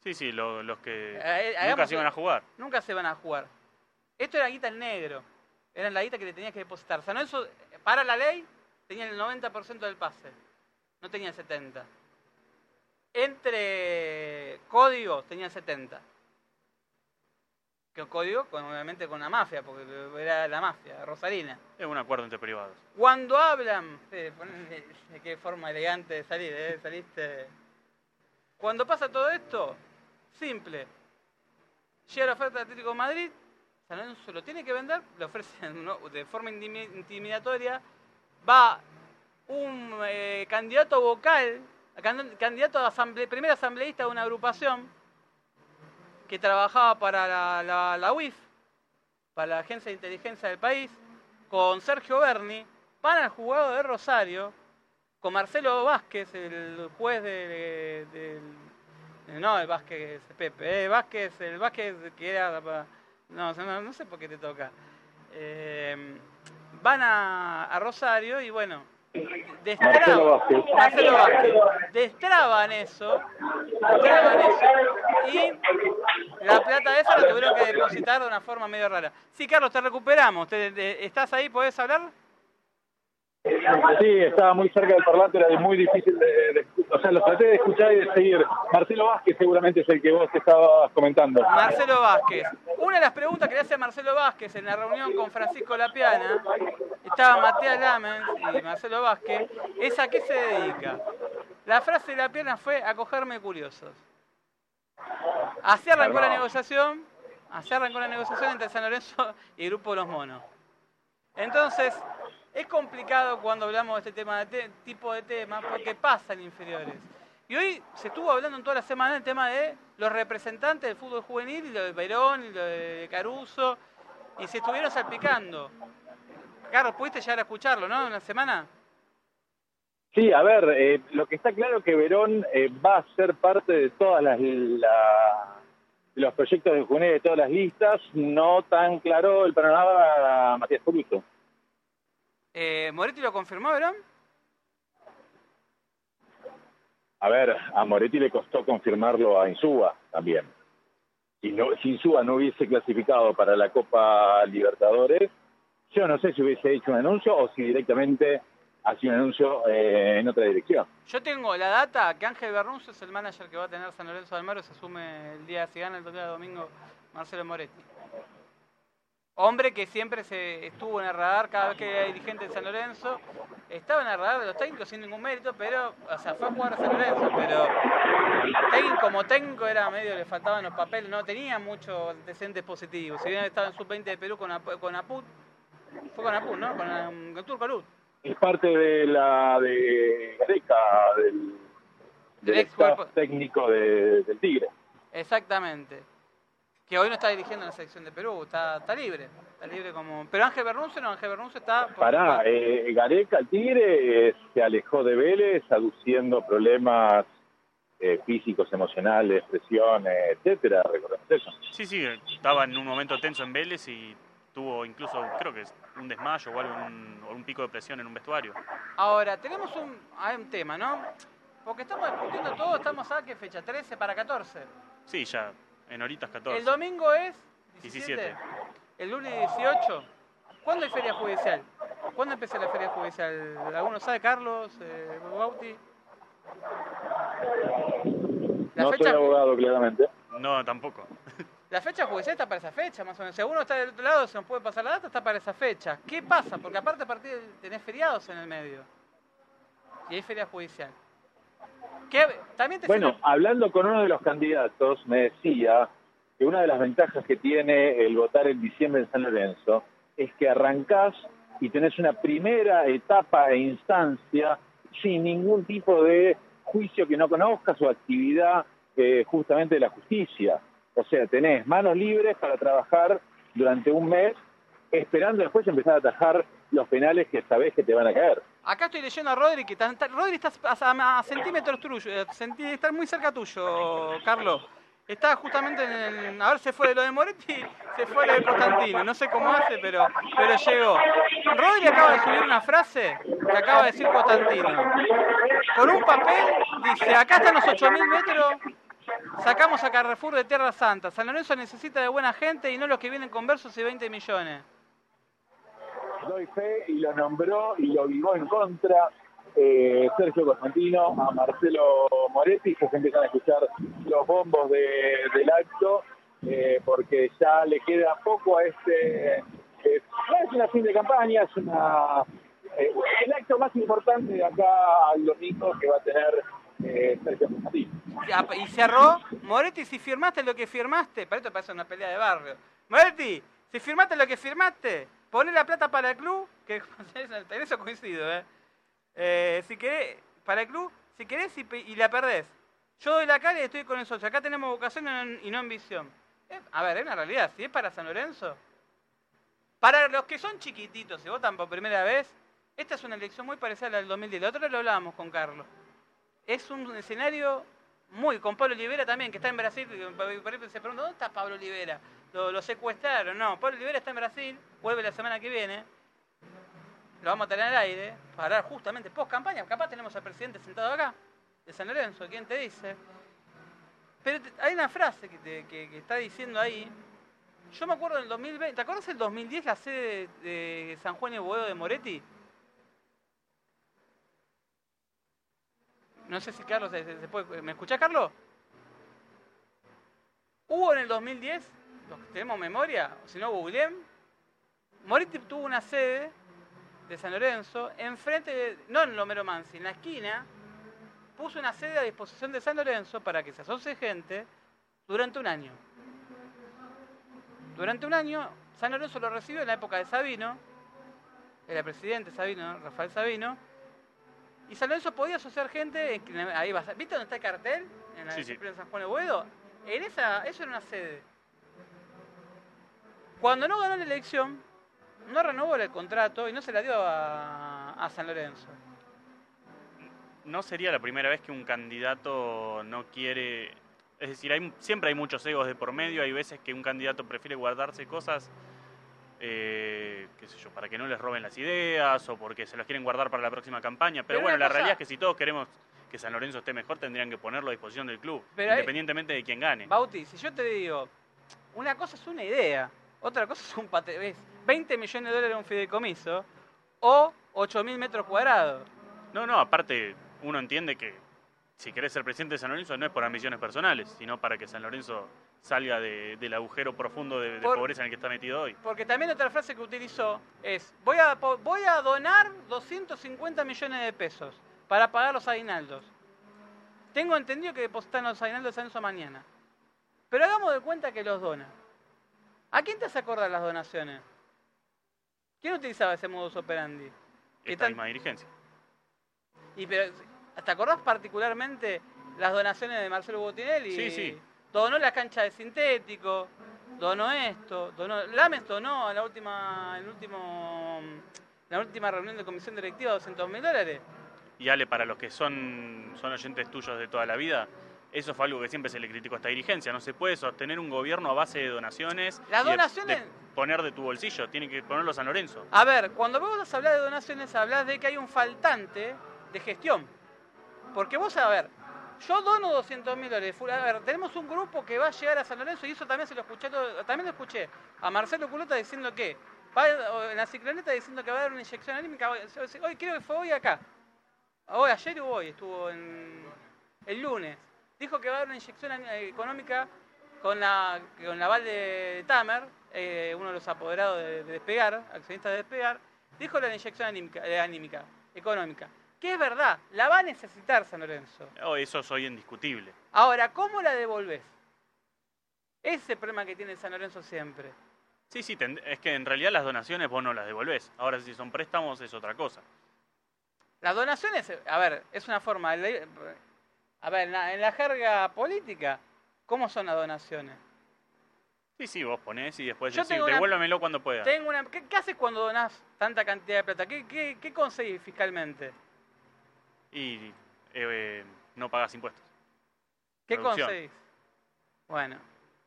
Sí, sí, los que eh, nunca se iban a jugar. Nunca se van a jugar. Esto era guita en negro. Era la guita que le tenías que depositar. O eso, para la ley, tenía el 90% del pase no tenía 70. Entre códigos tenía 70. Que código, obviamente con la mafia, porque era la mafia, Rosarina. Es un acuerdo entre privados. Cuando hablan, de qué forma elegante de salir, ¿eh? saliste. Cuando pasa todo esto, simple. Llega la oferta de Atlético de Madrid, San Lorenzo lo tiene que vender, le ofrecen de forma intimidatoria, va un eh, candidato vocal, candidato a asamble, primer asambleísta de una agrupación que trabajaba para la, UIF, para la Agencia de Inteligencia del país, con Sergio Berni, van al juzgado de Rosario, con Marcelo Vázquez, el juez de, no, el Vázquez Pepe, eh, Vázquez, el Vázquez que era, no, no, sé por qué te toca. Eh, van a Rosario y bueno, destraban, destraban eso, destraban eso y la plata de esa la tuvieron que depositar de una forma medio rara. Sí, Carlos, te recuperamos. ¿Estás ahí? ¿Podés hablar? Sí, estaba muy cerca del parlante, era muy difícil de, O sea, lo traté de escuchar y de seguir. Marcelo Vázquez seguramente es el que vos estabas comentando. Marcelo Vázquez. Una de las preguntas que le hace Marcelo Vázquez en la reunión con Francisco Lapiana, estaba Matías Lamens y Marcelo Vázquez, es a qué se dedica. La frase de Lapiana fue a cogerme curiosos. Así arrancó la negociación, Así arrancó la negociación entre San Lorenzo y el Grupo los Monos. Entonces, es complicado cuando hablamos de este tema de tipo de temas porque pasan inferiores. Y hoy se estuvo hablando en toda la semana el tema de los representantes del fútbol juvenil, y lo de Verón, y lo de Caruso, y se estuvieron salpicando. Carlos, pudiste llegar a escucharlo, ¿no? En la semana. Sí, a ver, eh, lo que está claro es que Verón eh, va a ser parte de todas las los proyectos de juvenil de todas las listas, no tan claro el panorama a Matías Caruso. Eh, ¿Moretti lo confirmó, Verón? A ver, a Moretti le costó confirmarlo a Insúa también. Si, no, si Insúa no hubiese clasificado para la Copa Libertadores, yo no sé si hubiese hecho un anuncio o si directamente hacía un anuncio eh, en otra dirección. Yo tengo la data que Ángel Berrunzo es el manager que va a tener San Lorenzo del Mar, se asume el día, si gana el día de domingo, Marcelo Moretti. Hombre que siempre se estuvo en el radar cada vez que era dirigente de San Lorenzo. Estaba en el radar de los técnicos sin ningún mérito, pero, o sea, fue a jugar a San Lorenzo, pero como técnico era medio, le faltaban los papeles, no tenía muchos antecedentes positivos. Si bien estaba en sub-20 de Perú con, con Aput, fue con Aput, ¿no? Con, con Turco Es parte de la de Gareca, del, del, técnico del Tigre. Exactamente que hoy no está dirigiendo la selección de Perú, está, está libre, está libre como... Pero Ángel Bernuncio no, Ángel Bernuncio está... Pará, eh, Gareca, el Tigre, eh, se alejó de Vélez aduciendo problemas eh, físicos, emocionales, presión, etcétera, ¿recordás eso? Sí, sí, estaba en un momento tenso en Vélez y tuvo incluso, creo que un desmayo o algo, un, un pico de presión en un vestuario. Ahora, tenemos un, hay un tema, ¿no? Porque estamos discutiendo todo, estamos a qué fecha, 13 para 14. Sí, ya en horitas 14. El domingo es 17. El lunes 18. ¿Cuándo hay feria judicial? ¿Cuándo empieza la feria judicial? ¿Alguno sabe, Carlos? Eh, Bauti? no soy abogado, claramente. No, tampoco. La fecha judicial está para esa fecha, más o menos. Si alguno está del otro lado, se nos puede pasar la data, está para esa fecha. ¿Qué pasa? Porque aparte a partir de, tenés feriados en el medio. Y hay feria judicial bueno, hablando con uno de los candidatos, me decía que una de las ventajas que tiene el votar en diciembre en San Lorenzo es que arrancás y tenés una primera etapa e instancia sin ningún tipo de juicio que no conozcas o actividad eh, justamente de la justicia. O sea, tenés manos libres para trabajar durante un mes, esperando después empezar a atajar los penales que sabés que te van a caer. Acá estoy leyendo a Rodri, que Rodri está a, centímetros tuyo, eh, está muy cerca tuyo, Carlos. Está justamente en el, a ver, se fue de lo de Moretti, se fue de lo de Constantino, no sé cómo hace, pero, pero llegó. Rodri acaba de subir una frase que acaba de decir Constantino. Con un papel dice, acá están los 8.000 metros, sacamos a Carrefour de Tierra Santa. San Lorenzo necesita de buena gente y no los que vienen con versos y 20 millones doy fe y lo nombró y lo vivó en contra eh, Sergio Constantino, a Marcelo Moretti, que se empiezan a escuchar los bombos del acto, eh, porque ya le queda poco a este, eh, no es una fin de campaña, es una el acto más importante de acá al domingo que va a tener Sergio Constantino. Y cerró, Moretti, si firmaste lo que firmaste, para esto parece una pelea de barrio. Moretti, si firmaste lo que firmaste, Poné la plata para el club, que en eso coincido, ¿eh? ¿eh? si querés, para el club, si querés y, la perdés. Yo doy la cara y estoy con el socio. Acá tenemos vocación y no ambición. Eh, a ver, es una realidad. Si es para San Lorenzo, para los que son chiquititos y votan por primera vez, esta es una elección muy parecida a la del 2010. La otra lo hablábamos con Carlos. Es un escenario muy, con Pablo Olivera también, que está en Brasil. Se pregunta, ¿dónde está Pablo Olivera? Lo, secuestraron. No, Pablo Olivera está en Brasil, vuelve la semana que viene. Lo vamos a tener al aire para hablar justamente post campaña. Capaz tenemos al presidente sentado acá, de San Lorenzo, ¿quién te dice? Pero hay una frase que, que, está diciendo ahí. Yo me acuerdo del 2020. ¿Te acuerdas del 2010 la sede de San Juan y Boedo de Moretti? No sé si Carlos puede. ¿Me escuchás, Carlos? Hubo en el 2010 tenemos memoria, o si no, googleen. Moretti tuvo una sede de San Lorenzo, enfrente, de, no en Lomero Mansi, en la esquina, puso una sede a disposición de San Lorenzo para que se asocie gente durante un año. Durante un año, San Lorenzo lo recibió en la época de Sabino, era presidente Sabino, Rafael Sabino, y San Lorenzo podía asociar gente, en- ahí vas, ¿viste dónde está el cartel? En la Sí, sí. de San Juan de Boedo. En esa, eso era una sede. Cuando no ganó la elección, no renovó el contrato y no se la dio a, a San Lorenzo. No sería la primera vez que un candidato no quiere... Es decir, hay, siempre hay muchos egos de por medio, hay veces que un candidato prefiere guardarse cosas, eh, qué sé yo, para que no les roben las ideas o porque se las quieren guardar para la próxima campaña. Pero, Pero bueno, la cosa- realidad es que si todos queremos que San Lorenzo esté mejor, tendrían que ponerlo a disposición del club, Pero hay- independientemente de quién gane. Bauti, si yo te digo, una cosa es una idea, otra cosa es un pate, es 20 millones de dólares un fideicomiso o 8.000 metros cuadrados. No, no, aparte uno entiende que si querés ser presidente de San Lorenzo no es por ambiciones personales, sino para que San Lorenzo salga de- del agujero profundo de, de Por- pobreza en el que está metido hoy. Porque también otra frase que utilizó es, voy a, voy a donar 250 millones de pesos para pagar los aguinaldos. Tengo entendido que depositan los aguinaldos de San Lorenzo mañana. Pero hagamos de cuenta que los dona. ¿A quién te hace acordar las donaciones? ¿Quién utilizaba ese modus operandi? ¿Qué Esta tan- misma dirigencia. Y pero, ¿te acordás particularmente las donaciones de Marcelo Botinelli? Sí, sí. Donó la cancha de sintético, donó esto, donó. Lames donó en la última, en el último, la última reunión de comisión directiva 200 mil dólares. Y Ale, para los que son, son oyentes tuyos de toda la vida, eso fue algo que siempre se le criticó a esta dirigencia. No se puede sostener un gobierno a base de donaciones. Las y de- donaciones- de poner de tu bolsillo, tiene que ponerlo San Lorenzo. A ver, cuando vos hablar de donaciones, hablas de que hay un faltante de gestión. Porque vos, a ver, yo dono 200 mil dólares. A ver, tenemos un grupo que va a llegar a San Lorenzo y eso también se lo escuché, también lo escuché a Marcelo Culota diciendo que, va en la cicloneta diciendo que va a dar una inyección anímica. Hoy, hoy creo que fue hoy acá. Hoy, ayer o hoy, estuvo en, el lunes. Dijo que va a dar una inyección eh, económica con la con la aval de Tamer, eh, uno de los apoderados de, de Despegar, accionistas de Despegar, dijo la inyección anímica, eh, anímica, económica. Que es verdad, la va a necesitar San Lorenzo. Oh, eso es hoy indiscutible. Ahora, ¿cómo la devolvés? Ese es el problema que tiene San Lorenzo siempre. Sí, sí, es que en realidad las donaciones vos no las devolvés. Ahora, si son préstamos, es otra cosa. Las donaciones, a ver, es una forma. A ver, en la, en la jerga política, ¿cómo son las donaciones? Sí, sí, vos ponés y después Yo decís, tengo una- devuélvamelo cuando pueda. Tengo una, ¿qué, qué haces cuando donás tanta cantidad de plata? ¿Qué, qué, qué conseguís fiscalmente? Y eh, no pagas impuestos. ¿Qué Producción. conseguís? Bueno,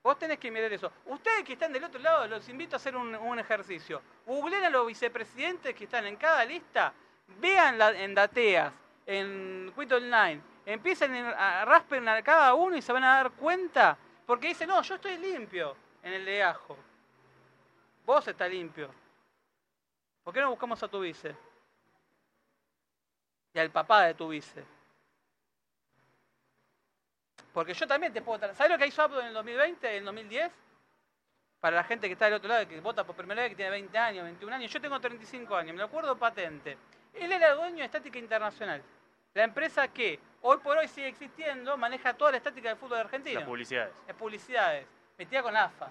vos tenés que mirar eso. Ustedes que están del otro lado, los invito a hacer un, un ejercicio. Googleen a los vicepresidentes que están en cada lista, vean la- en Dateas, en Quit Online, empiecen a raspen a cada uno y se van a dar cuenta, porque dicen, no, yo estoy limpio en el de Ajo. Vos estás limpio. ¿Por qué no buscamos a tu vice? Y al papá de tu vice. Porque yo también te puedo... ¿Sabes lo que hizo Abdo en el 2020, en el 2010? Para la gente que está del otro lado, que vota por primera vez, que tiene 20 años, 21 años. Yo tengo 35 años, me lo acuerdo patente. Él era dueño de Estática Internacional. La empresa que hoy por hoy sigue existiendo, maneja toda la estática del fútbol argentino. Las publicidades. Es publicidades, metida con AFA.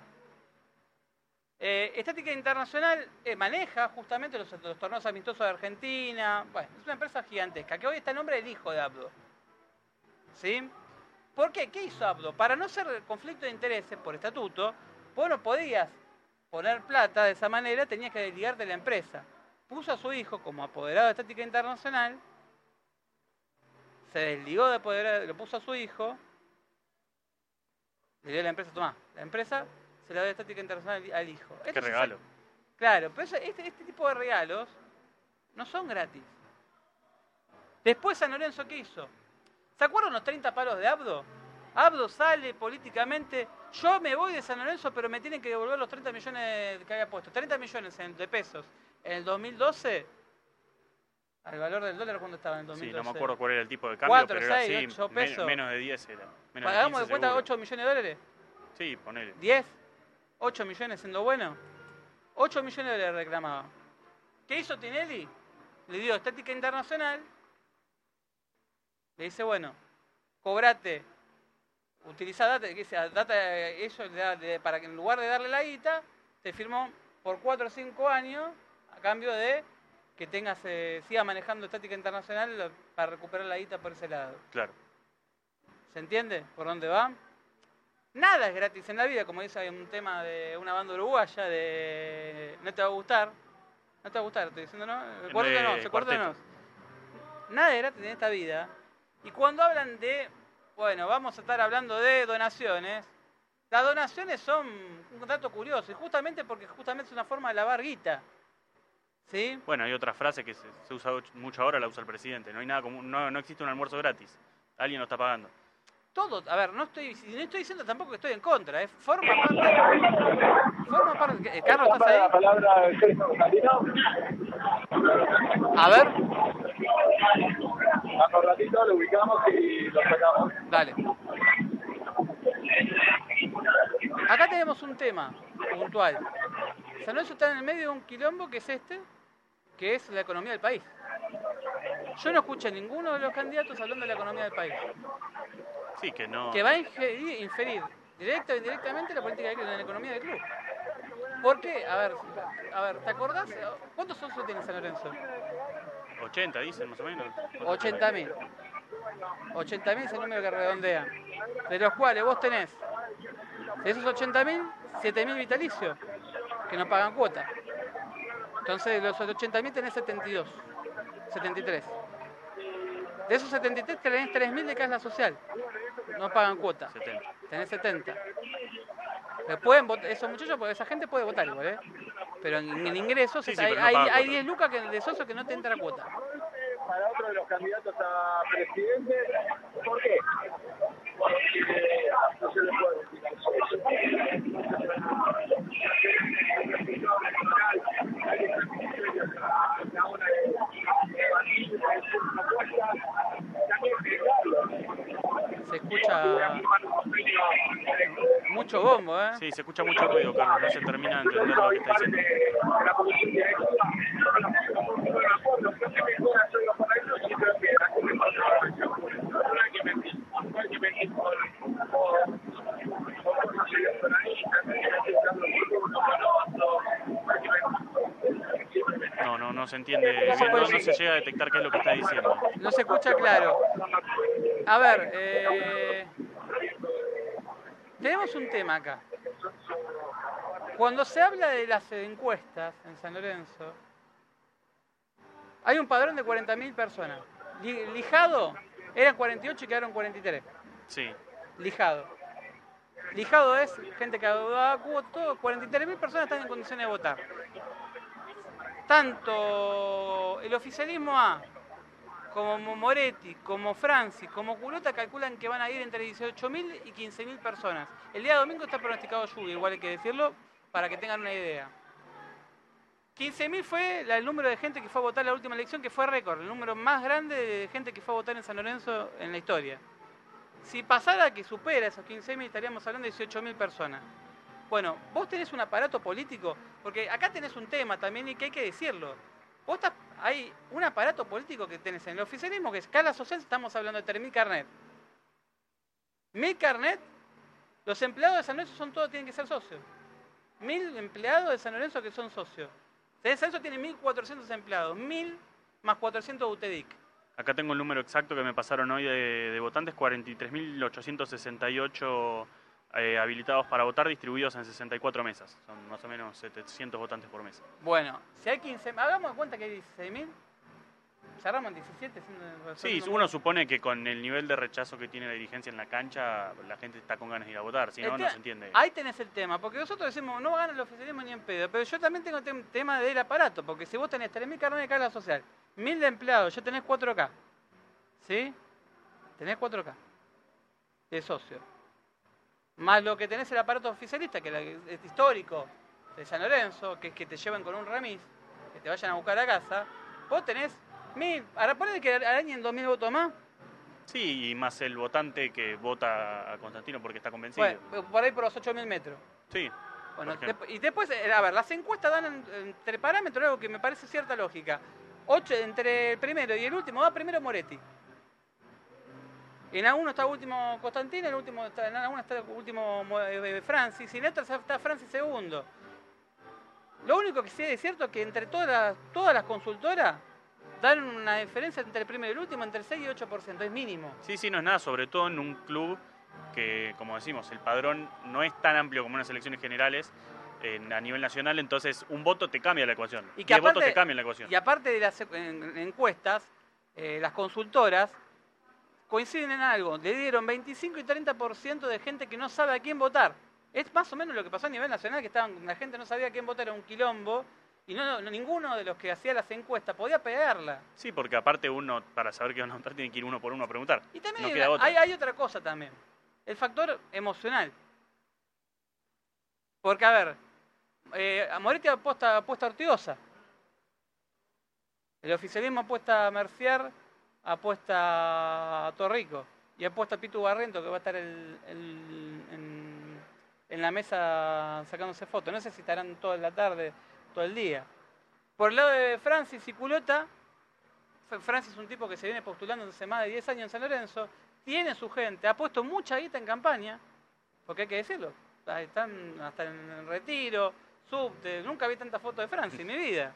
Eh, Estática Internacional eh, maneja justamente los, los torneos amistosos de Argentina. Bueno, es una empresa gigantesca que hoy está en nombre del hijo de Abdo. ¿Sí? ¿Por qué? ¿Qué hizo Abdo? Para no ser conflicto de intereses por estatuto, vos no podías poner plata de esa manera, tenías que desligarte de la empresa. Puso a su hijo como apoderado de Estática Internacional, se desligó de apoderado, lo puso a su hijo, le dio la empresa, tomá, la empresa se la dio Estática Internacional al- hijo. Qué Esto se regalo. Claro, pero este, este tipo de regalos no son gratis. Después San Lorenzo, ¿qué hizo? ¿Se acuerdan los 30 palos de Abdo? Abdo sale políticamente, yo me voy de San Lorenzo, pero me tienen que devolver los 30 millones que había puesto. 30 millones de pesos. En el 2012, al valor del dólar, ¿cuándo estaba en el Sí, 2012? no me acuerdo cuál era el tipo de cambio, Cuatro, pero era seis, así, ocho men- pesos. menos de 10 era. Menos de Pagamos 15 de cuenta seguro. 8 millones de dólares. Sí, ponele. 10, 8 millones siendo bueno. 8 millones le reclamaba. ¿Qué hizo Tinelli? Le dio estática internacional. Le dice, bueno, cobrate utiliza data, que sea data, ellos le da- le- para que en lugar de darle la guita, te firmó por 4 o 5 años a cambio de que tengas, eh, siga manejando estática internacional para recuperar la guita por ese lado. Claro. ¿Se entiende por dónde va? Nada es gratis en la vida, como dice un tema de una banda uruguaya de no te va a gustar. No te va a gustar, estoy diciendo no. Acuérdate no, de se Cuarteto. no. Nada es gratis en esta vida. Y cuando hablan de, bueno, vamos a estar hablando de donaciones, las donaciones son un dato curioso, y justamente porque justamente es una forma de lavar guita. ¿Sí? Bueno, hay otra frase que se, se usa mucho ahora, la usa el presidente. No hay nada como, no, no existe un almuerzo gratis. Alguien lo está pagando. todo, a ver, no estoy, no estoy diciendo tampoco que estoy en contra, ¿eh? forma parte, forma parte, eh, Carlos, ¿estás La ahí? palabra Sergio Constantino. A ver, Hace un ratito lo ubicamos y lo sacamos. dale. Acá tenemos un tema puntual. San Lorenzo está en el medio de un quilombo que es este, que es la economía del país. Yo no escuché a ninguno de los candidatos hablando de la economía del país. Sí, que no. que va a ingerir- inferir directa o indirectamente la política de, la economía del club. ¿Por qué? A ver, a ver, ¿te acordás? ¿Cuántos socios tiene San Lorenzo? 80 dicen más o menos. 80.000. 80.000 es el número que redondea. De los cuales vos tenés, de esos 80.000, 7.000 vitalicios, que no pagan cuota. Entonces, de los 80.000 tenés 72, 73. De esos 73 tenés 3.000 de casa social, no pagan cuota. 70. Tenés 70. Pero pueden votar, esos muchachos, porque esa gente puede votar igual, ¿eh? Pero en, en ingresos Sí, sí, hay, no hay, paga hay cuota. 10 lucas que, de socios que no te entra cuota. Para otro de los candidatos a presidente, ¿por qué? Porque no se le puede Se escucha mucho bombo, ¿eh? Sí, se escucha mucho ruido, Carlos. No se termina de entender lo que está diciendo. no no no se entiende no, no se llega a detectar qué es lo que está diciendo. No se escucha claro. A ver, eh, tenemos un tema acá. Cuando se habla de las encuestas en San Lorenzo, hay un padrón de 40.000 personas. Li- Lijado eran 48 y quedaron 43. Sí, Lijado. Lijado es gente que cuota, todo, 43.000 personas están en condiciones de votar. Tanto el oficialismo A, como Moretti, como Francis, como Culota calculan que van a ir entre 18.000 y 15.000 personas. El día domingo está pronosticado lluvia, igual hay que decirlo, para que tengan una idea. 15.000 fue el número de gente que fue a votar la última elección, que fue récord, el número más grande de gente que fue a votar en San Lorenzo en la historia. Si pasara que supera esos 15.000, estaríamos hablando de 18.000 personas. Bueno, vos tenés un aparato político, porque acá tenés un tema también y que hay que decirlo. Vos estás- hay un aparato político que tenés en el oficialismo, que es escala social, estamos hablando de 3.000 carnet. 1.000 carnet, los empleados de San Lorenzo son todos, tienen que ser socios. 1.000 empleados de San Lorenzo que son socios. San Lorenzo tiene 1.400 empleados, 1.000 más 400 UTEDIC. acá tengo el número exacto que me pasaron hoy de, de votantes, 43.868 eh, habilitados para votar, distribuidos en 64 mesas. Son más o menos 700 votantes por mesa. Bueno, si hay 15, hagamos de cuenta que hay 16.000. Cerramos en 17. siendo- Sí, uno supone que con el nivel de rechazo que tiene la dirigencia en la cancha, la gente está con ganas de ir a votar, si no, El no se entiende. Ahí tenés el tema, porque nosotros decimos, no gana el oficialismo ni en pedo, pero yo también tengo el tema del aparato, porque si vos tenés 3.000 carnet de carga social, 1.000 de empleados, yo tenés 4K, ¿sí? Tenés 4K de socio. Más lo que tenés el aparato oficialista, que es histórico, de San Lorenzo, que es que te llevan con un remis, que te vayan a buscar a casa, vos tenés 1.000, ahora ponele que arañen 2.000 votos más, Sí, y más el votante que vota a Constantino porque está convencido. bueno, por ahí por los 8.000 metros. Sí, Bueno, y después, eh, a ver, las encuestas dan en- entre parámetros algo que me parece cierta lógica. Ocho, entre el primero y el último va primero Moretti. En alguno está último Constantino, en, el último está, en alguno está último eh, Francis, y en otro está Francis segundo. Lo único que sí es cierto es que entre todas las, todas las consultoras dan una diferencia entre el primero y el último entre el 6 y 8%, es mínimo. Sí, sí, no es nada, sobre todo en un club que, como decimos, el padrón no es tan amplio como en las elecciones generales a nivel nacional, entonces un voto te cambia la ecuación. Y que votos te cambian la ecuación. Y aparte de las encuestas, eh, las consultoras coinciden en algo, le dieron 25 y 30% de gente que no sabe a quién votar. Es más o menos lo que pasó a nivel nacional, que estaban, la gente no sabía a quién votar, era un quilombo, y no, ninguno de los que hacía las encuestas podía pegarla. Sí, porque aparte uno, para saber qué van a votar, tiene que ir uno por uno a preguntar. Y también hay, otra cosa también, el factor emocional. Porque, a ver, eh, a Moretti apuesta, apuesta a Ortigosa. El oficialismo apuesta a Mercier, apuesta a Torrico y apuesta a Pitu Barrento, que va a estar en, en, la mesa sacándose fotos. No sé si estarán toda la tarde todo el día. Por el lado de Francis y Culota, Francis es un tipo que se viene postulando hace más de 10 años en San Lorenzo, tiene su gente, ha puesto mucha guita en campaña, porque hay que decirlo, están hasta en retiro, subte, nunca vi tanta foto de Francis en mi vida.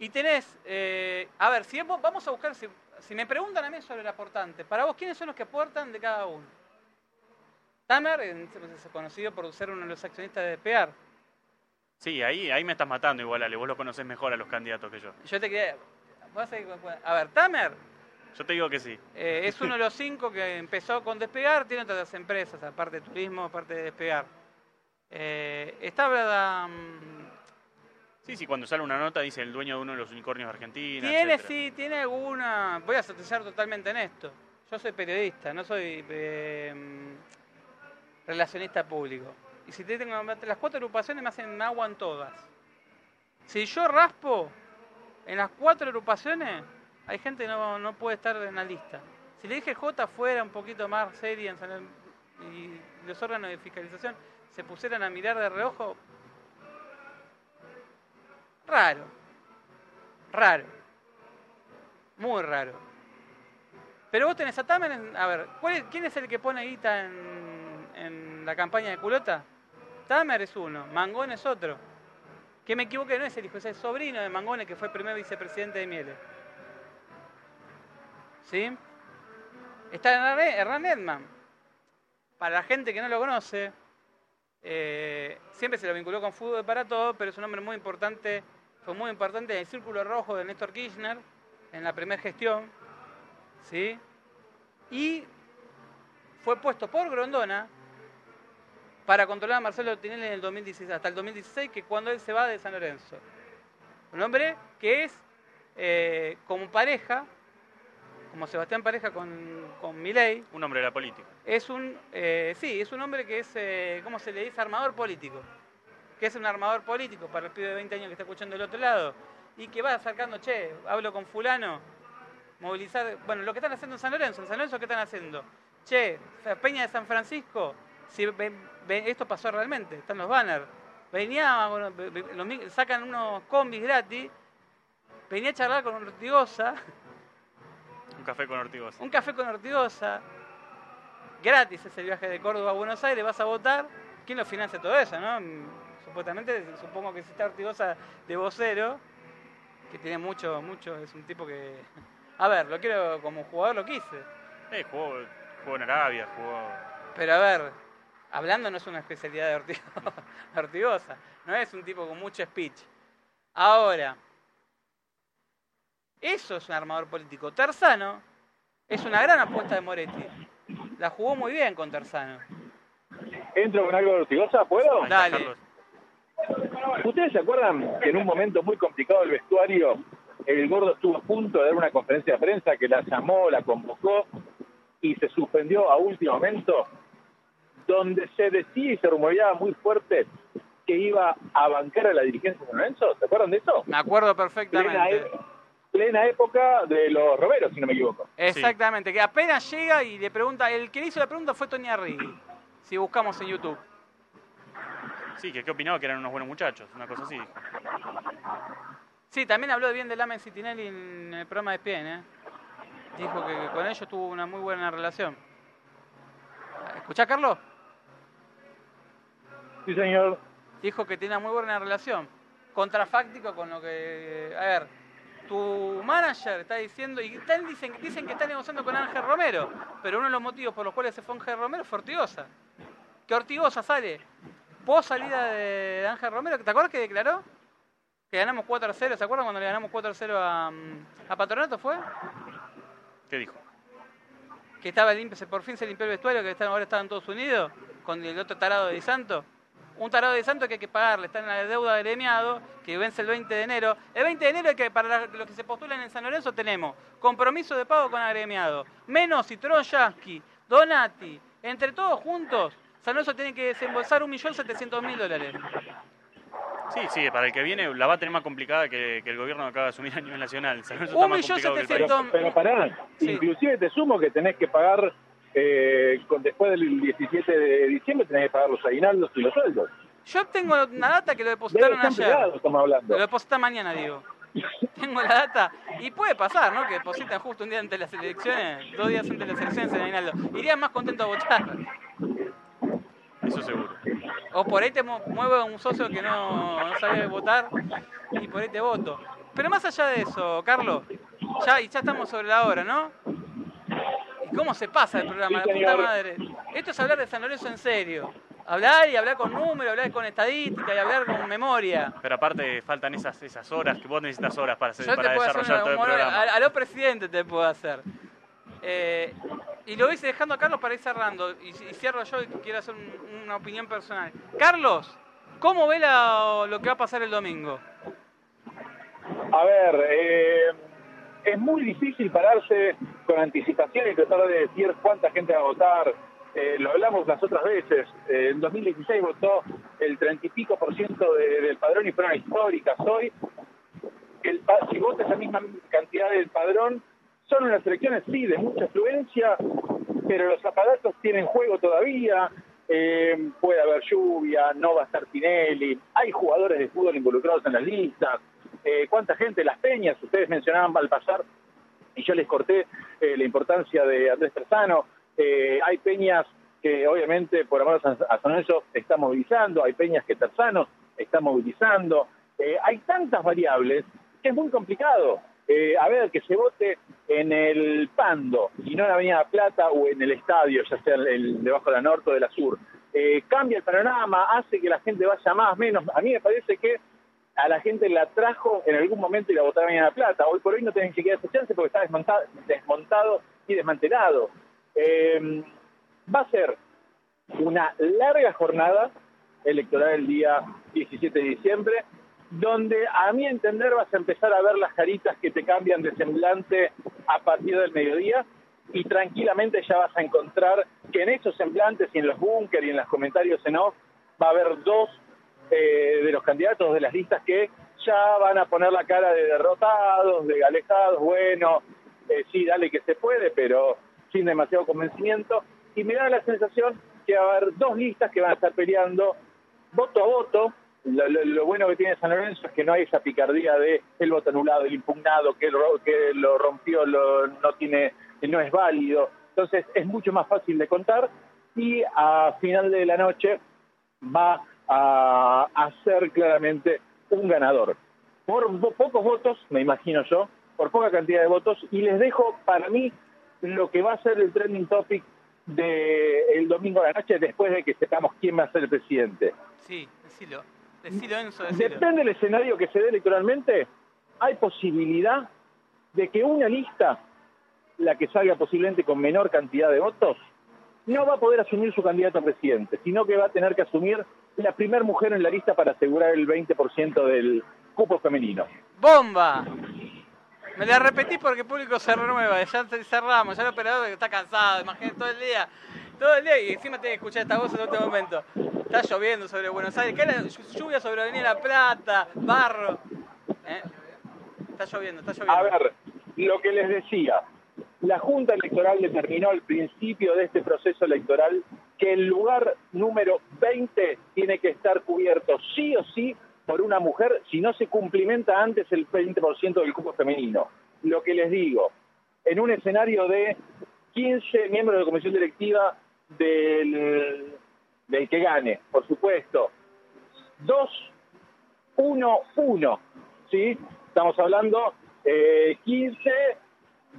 Y tenés, eh, a ver, si vamos a buscar, si, me preguntan a mí sobre el aportante, para vos, ¿quiénes son los que aportan de cada uno? Tamer es conocido por ser uno de los accionistas de Pear. Sí, ahí, ahí me estás matando igual, Ale. Vos lo conocés mejor a los candidatos que yo. Yo te quería... A ver, Tamer... Yo te digo que sí. Eh, es uno de los cinco que empezó con Despegar, tiene otras empresas, aparte de turismo, aparte de Despegar. Eh, está... Um, sí, sí, cuando sale una nota dice el dueño de uno de los unicornios de Argentina. Tiene, sí, tiene alguna... Voy a ser totalmente en esto. Yo soy periodista, no soy eh, relacionista público. Y si te tengo las cuatro agrupaciones me hacen agua en todas. Si yo raspo en las cuatro agrupaciones, hay gente que no, puede estar en la lista. Si le dije J fuera un poquito más seria y los órganos de fiscalización se pusieran a mirar de reojo, raro, raro, muy raro. Pero vos tenés a Tamer, a ver, ¿quién es el que pone guita en, en la campaña de culota? Tamer es uno, Mangón es otro. Que me equivoqué, no es el hijo, es el sobrino de Mangone que fue el primer vicepresidente de Miele. ¿Sí? Está Hernán Edman. Para la gente que no lo conoce, eh, siempre se lo vinculó con fútbol para todo, pero es un hombre muy importante, fue muy importante en el círculo rojo de Néstor Kirchner, en la primera gestión. ¿Sí? Y fue puesto por Grondona para controlar a Marcelo Tinelli en el 2016, hasta el 2016, que cuando él se va de San Lorenzo. Un hombre que es, eh, como pareja, como Sebastián Pareja con, con Milei. Un hombre de la política. Es un, eh, sí, es un hombre que es, eh, ¿cómo se le dice? Armador político. Que es un armador político para el pibe de 20 años que está escuchando del otro lado. Y que va acercando, che, hablo con fulano, movilizar, bueno, lo que están haciendo en San Lorenzo. ¿En San Lorenzo qué están haciendo? Che, Peña de San Francisco, si esto pasó realmente, están los banners. Venía, sacan unos combis gratis, venía a charlar con Ortigosa. Un café con Ortigosa. Un café con Ortigosa. Gratis ese viaje de Córdoba a Buenos Aires, vas a votar. ¿Quién lo financia todo eso, no? Supuestamente, supongo que si está Ortigosa de vocero, que tiene mucho, mucho, es un tipo que... A ver, lo quiero como jugador, lo quise. Eh, jugó, jugó en Arabia, jugó... Pero a ver, hablando no es una especialidad de Ortigosa, no es un tipo con mucho speech. Ahora, eso es un armador político. Terzano es una gran apuesta de Moretti. La jugó muy bien con Terzano. ¿Entro con algo de Ortigosa? ¿Puedo? Dale. ¿Ustedes se acuerdan que en un momento muy complicado del vestuario, el gordo estuvo a punto de dar una conferencia de prensa que la llamó, la convocó y se suspendió a último momento? donde se decía y se rumoreaba muy fuerte que iba a bancar a la dirigencia de Lorenzo. ¿Se acuerdan de eso? Me acuerdo perfectamente. Plena, época de los roberos, si no me equivoco. Exactamente, que apenas llega y le pregunta, el que le hizo la pregunta fue Tony Arrigui, si buscamos en YouTube. Sí, que qué opinaba que eran unos buenos muchachos, una cosa así. Sí, también habló bien de Lamen Citinelli en el programa de Spien, ¿eh? Dijo que con ellos tuvo una muy buena relación. ¿Escuchá, Carlos? Sí, señor. Dijo que tiene una muy buena relación. Contrafáctico con lo que... A ver, tu manager está diciendo, y están, dicen, dicen que está negociando con Ángel Romero, pero uno de los motivos por los cuales se fue Ángel Romero fue Ortigosa. Que Ortigosa sale post salida de Ángel Romero, ¿te acuerdas que declaró? Que ganamos 4 a 0, ¿se acuerdan cuando le ganamos 4 a 0 a, a Patronato fue? ¿Qué dijo? Que estaba limpio, por fin se limpió el vestuario, que ahora estaban todos unidos, con el otro tarado de Di Santo. Un tarado de Santo que hay que pagarle, está en la deuda de gremiado, que vence el 20 de enero. El 20 de enero es que para los que se postulan en San Lorenzo tenemos compromiso de pago con agremiado, menos Citrón Donati, entre todos juntos, San Lorenzo tiene que desembolsar 1.700.000 dólares. Sí, sí, para el que viene la va a tener más complicada que, que el gobierno acaba de asumir a nivel nacional. San Lorenzo está Un más millón complicado que el país. setecientos- Pero, pero pará, Sí. inclusive te sumo que tenés que pagar, eh, con, después del 17 de diciembre, tenés que pagar los aguinaldos y los sueldos. Yo tengo una data que lo De depositaron ayer. pegados, estamos hablando. Lo depositan mañana, digo. Tengo la data. Y puede pasar, ¿no? Que depositan justo un día antes de las elecciones, dos días antes de las elecciones en Aguinaldo. Irían más contentos a votar. Eso seguro. O por ahí te mu- mueve un socio que no, no sabe votar y por ahí te voto. Pero más allá de eso, Carlos, ya, y ya estamos sobre la hora, ¿no? ¿Y cómo se pasa el programa? Sí, la puta madre. Esto es hablar de San Lorenzo en serio. Hablar y hablar con números, hablar con estadística y hablar con memoria. Pero aparte faltan esas, esas horas, que vos necesitas horas para, hacer- Yo te para hacer desarrollar una, todo el programa. a, a los presidentes te puedo hacer. Eh, y lo hice dejando a Carlos para ir cerrando. Y, cierro yo y quiero hacer un- una opinión personal. Carlos, ¿cómo ve la- lo que va a pasar el domingo? A ver, eh, es muy difícil pararse con anticipación y tratar de decir cuánta gente va a votar. Eh, lo hablamos las otras veces. Eh, en 2016 votó el 30 y pico por ciento de- del padrón y fueron históricas. Hoy, el, si vota esa misma cantidad del padrón, son unas elecciones, sí, de mucha influencia, pero los aparatos tienen juego todavía. eh, puede haber lluvia, no va a estar Tinelli, hay jugadores de fútbol involucrados en las listas. Eh, ¿Cuánta gente? Las peñas, ustedes mencionaban al pasar, y yo les corté eh, la importancia de Andrés Terzano. Eh, hay peñas que obviamente por amor a San Lorenzo está movilizando, hay peñas que Terzano está movilizando. Eh, hay tantas variables que es muy complicado. Eh, a ver, que se vote en el Pando y no en la Avenida Plata o en el estadio, ya sea el, el debajo de la Norte o de la Sur. Eh, cambia el panorama, hace que la gente vaya más, menos. A mí me parece que a la gente la trajo en algún momento y la votaron en la plata. Hoy por hoy no tienen ni siquiera esa chance porque está desmontado, desmontado y desmantelado. Eh, va a ser una larga jornada electoral el día 17 de diciembre, donde a mi entender vas a empezar a ver las caritas que te cambian de semblante a partir del mediodía y tranquilamente ya vas a encontrar que en esos semblantes y en los búnker y en los comentarios en off va a haber dos eh, de los candidatos de las listas que ya van a poner la cara de derrotados, de alejados, bueno, eh, sí, dale que se puede, pero sin demasiado convencimiento. Y me da la sensación que va a haber dos listas que van a estar peleando voto a voto. Lo, lo- bueno que tiene San Lorenzo es que no hay esa picardía de el voto anulado, el impugnado, que lo, que lo rompió, lo, no tiene, no es válido. Entonces es mucho más fácil de contar y a final de la noche va a, a ser claramente un ganador. Por pocos votos, me imagino yo, por poca cantidad de votos, y les dejo para mí lo que va a ser el trending topic del domingo a la noche después de que sepamos quién va a ser el presidente. Sí, decilo. Enzo. Depende del escenario que se dé electoralmente, hay posibilidad de que una lista, la que salga posiblemente con menor cantidad de votos, no va a poder asumir su candidato a presidente, sino que va a tener que asumir la primera mujer en la lista para asegurar el 20% del cupo femenino. ¡Bomba! Me la repetí porque el público se renueva. Ya cerramos, ya el operador está cansado, imagínate todo el día. Todo el día y encima tengo que escuchar esta voz en este momento. Está lloviendo sobre Buenos Aires, cae lluvia sobre Avenida La Plata, barro. ¿Eh? Está lloviendo, está lloviendo. A ver, lo que les decía, la Junta Electoral determinó al principio de este proceso electoral que el lugar número 20 tiene que estar cubierto sí o sí por una mujer si no se cumplimenta antes el 20% del cupo femenino. Lo que les digo, en un escenario de 15 miembros de la comisión directiva del, del que gane, por supuesto. 2, 1, 1, ¿sí? Estamos hablando eh, 15,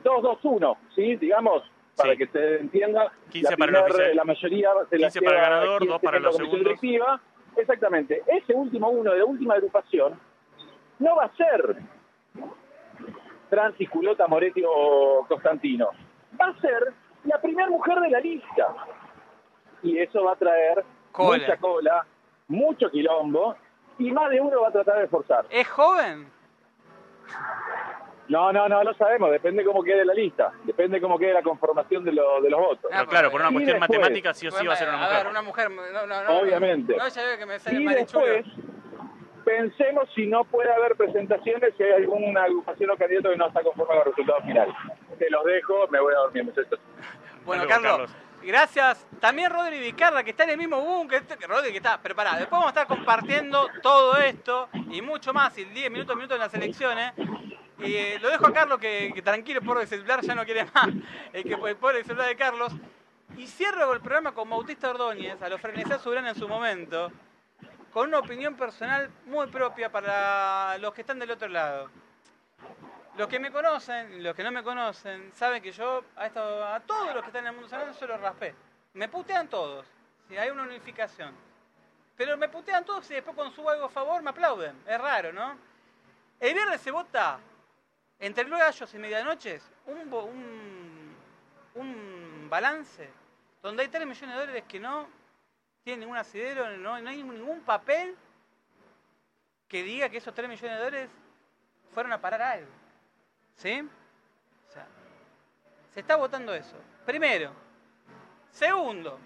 2, 2, 1, ¿sí? Digamos, para Sí. que se entienda, 15 la, para el primer- oficial. la mayoría la 15 para el ganador, 15 dos para en la los comisión segundos. directiva. Exactamente. Ese último uno de la última agrupación no va a ser Francis Culota Moretti o Constantino. Va a ser la primera mujer de la lista. Y eso va a traer Cola. mucha cola, mucho quilombo, y más de uno va a tratar de forzar. ¿Es joven? No, no, no, no sabemos, depende cómo quede la lista, depende cómo quede la conformación de, lo- de los votos. Ah, Pero claro, por una cuestión después- matemática sí o sí va a ser una A ver, mujer. una mujer. No, no, no, Obviamente. No, ya veo que me sale Y mal después, pensemos si no puede haber presentaciones, si hay alguna agrupación o candidato que no está conforme con el resultado final. Te los dejo, me voy a dormir, muchachos. Bueno, luego, Carlos, gracias. También Rodri Vizcarra, que está en el mismo boom que este, que Rodri, que está preparado. Después vamos a estar compartiendo todo esto y mucho más, y el 10 minutos, minutos en las elecciones. Y eh, lo dejo a Carlos, que, que tranquilo, el pobre celular ya no quiere más. El, que, el pobre celular de Carlos. Y cierro el programa con Bautista Ordóñez, a los frenesá Soberana en su momento, con una opinión personal muy propia para los que están del otro lado. Los que me conocen los que no me conocen saben que yo a, esto- a todos los que están en el mundo sanitario se los raspé. Me putean todos, si hay una unificación. Pero me putean todos y después cuando subo algo a favor me aplauden. Es raro, ¿no? El viernes se vota entre gallos y medianoches un, un, un balance donde hay 3 millones de dólares que no tienen ningún asidero, no, hay ningún papel que diga que esos 3 millones de dólares fueron a parar algo. ¿Sí? O sea, se está votando eso. Primero. Segundo.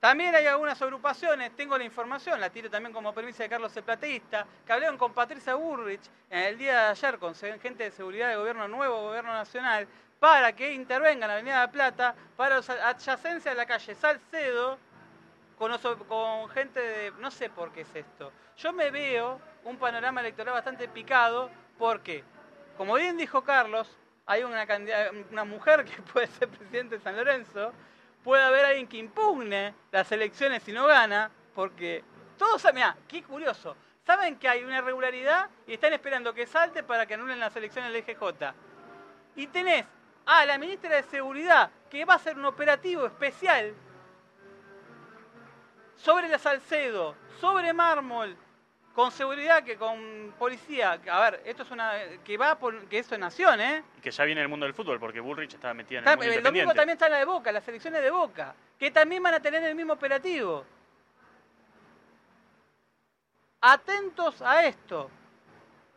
También hay algunas agrupaciones, tengo la información, la tiro también como permiso de Carlos el Plateísta, que hablaron con Patricia Burrich en el día de ayer con gente de seguridad del gobierno nuevo, gobierno nacional, para que intervengan en la Avenida de la Plata para adyacencia de la calle Salcedo con, con gente de... No sé por qué es esto. Yo me veo un panorama electoral bastante picado porque, como bien dijo Carlos, hay una, mujer que puede ser presidente de San Lorenzo, puede haber alguien que impugne las elecciones si no gana, porque todos saben, mirá, qué curioso, saben que hay una irregularidad y están esperando que salte para que anulen las elecciones del EGJ. Y tenés a la ministra de Seguridad que va a hacer un operativo especial sobre la Salcedo, sobre mármol, con seguridad que con policía. A ver, esto es una que va por que esto es nación, ¿eh? Y que ya viene el mundo del fútbol, porque Bullrich estaba metida en Está- el mundo el domingo independiente. también está la de Boca, las elecciones de Boca, que también van a tener el mismo operativo. Atentos a esto,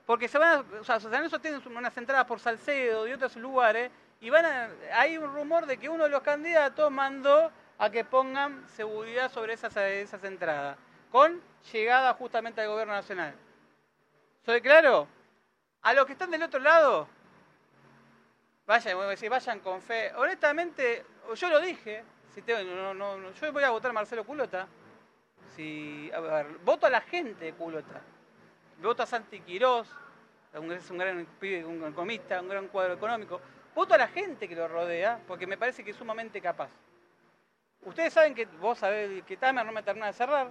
porque se van a, o sea, San Lorenzo tiene unas entradas por Salcedo y otros lugares, y van a, hay un rumor de que uno de los candidatos mandó a que pongan seguridad sobre esas, esas entradas, con llegada justamente al gobierno nacional. ¿Soy claro? A los que están del otro lado, Vayan, vayan con fe. Honestamente, yo lo dije, si te- no, no, no, yo voy a votar a Marcelo Culota. Si, a ver, voto a la gente de Culota. Voto a Santi Quirós, es un gran pibe, un economista, un gran cuadro económico. Voto a la gente que lo rodea, porque me parece que es sumamente capaz. Ustedes saben que, vos sabés que Tamer no me termina de cerrar.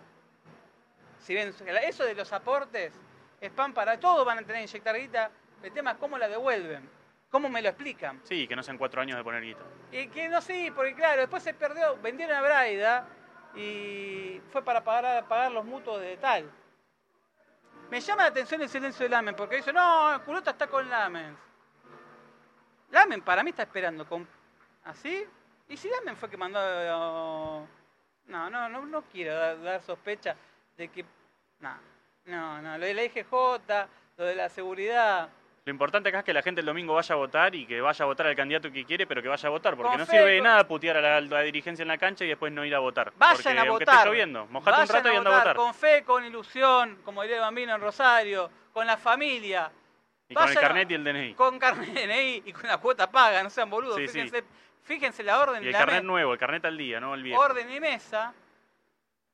Si ven, eso de los aportes es pan para todos, van a tener que inyectar guita. El tema es cómo la devuelven. ¿Cómo me lo explican? Sí, que no sean cuatro años de poner guita. Y que no sé, porque claro, después se perdió, vendieron a Braida y fue para pagar, pagar los mutuos de tal. Me llama la atención el silencio de Lamen, porque dice, no, Culota está con Lamen. Lamen para mí está esperando con... ¿Así? ¿Y si Lamen fue que mandó... No, no, no, no quiero dar, dar sospecha de que... No, no, no, lo de la IGJ, lo de la seguridad... Lo importante acá es que la gente el domingo vaya a votar y que vaya a votar al candidato que quiere, pero que vaya a votar, porque no sirve de nada putear a la, la dirigencia en la cancha y después no ir a votar. Vayan porque a votar. esté lloviendo, mojate un Vayan rato y anda a votar. Con fe, con ilusión, como diría el bambino en Rosario, con la familia. Y con el Vayan a- carnet y el DNI. Con carnet DNI y con la cuota paga, no sean boludos. Sí, sí. fíjense, fíjense la orden Y el la carnet nuevo, el carnet al día, no viejo. orden y mesa.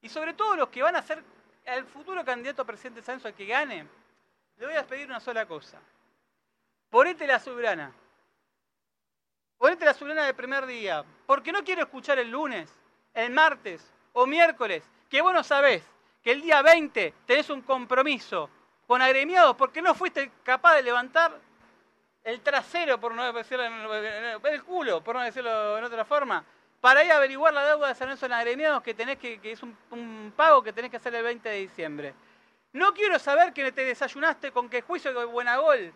Y sobre todo los que van a ser el futuro candidato a presidente Sanso al que gane, le voy a pedir una sola cosa. Ponete la soberana. Ponete la azulena del primer día. Porque no quiero escuchar el lunes, el martes o miércoles, que vos no sabés que el día 20 tenés un compromiso con agremiados porque no fuiste capaz de levantar el trasero, por no decirlo, el culo, por no decirlo en otra forma, para ir a averiguar la deuda de San Lorenzo en agremiados que tenés que, que es un, pago que tenés que hacer el 20 de diciembre. No quiero saber que te desayunaste con que el juicio de Buenagol,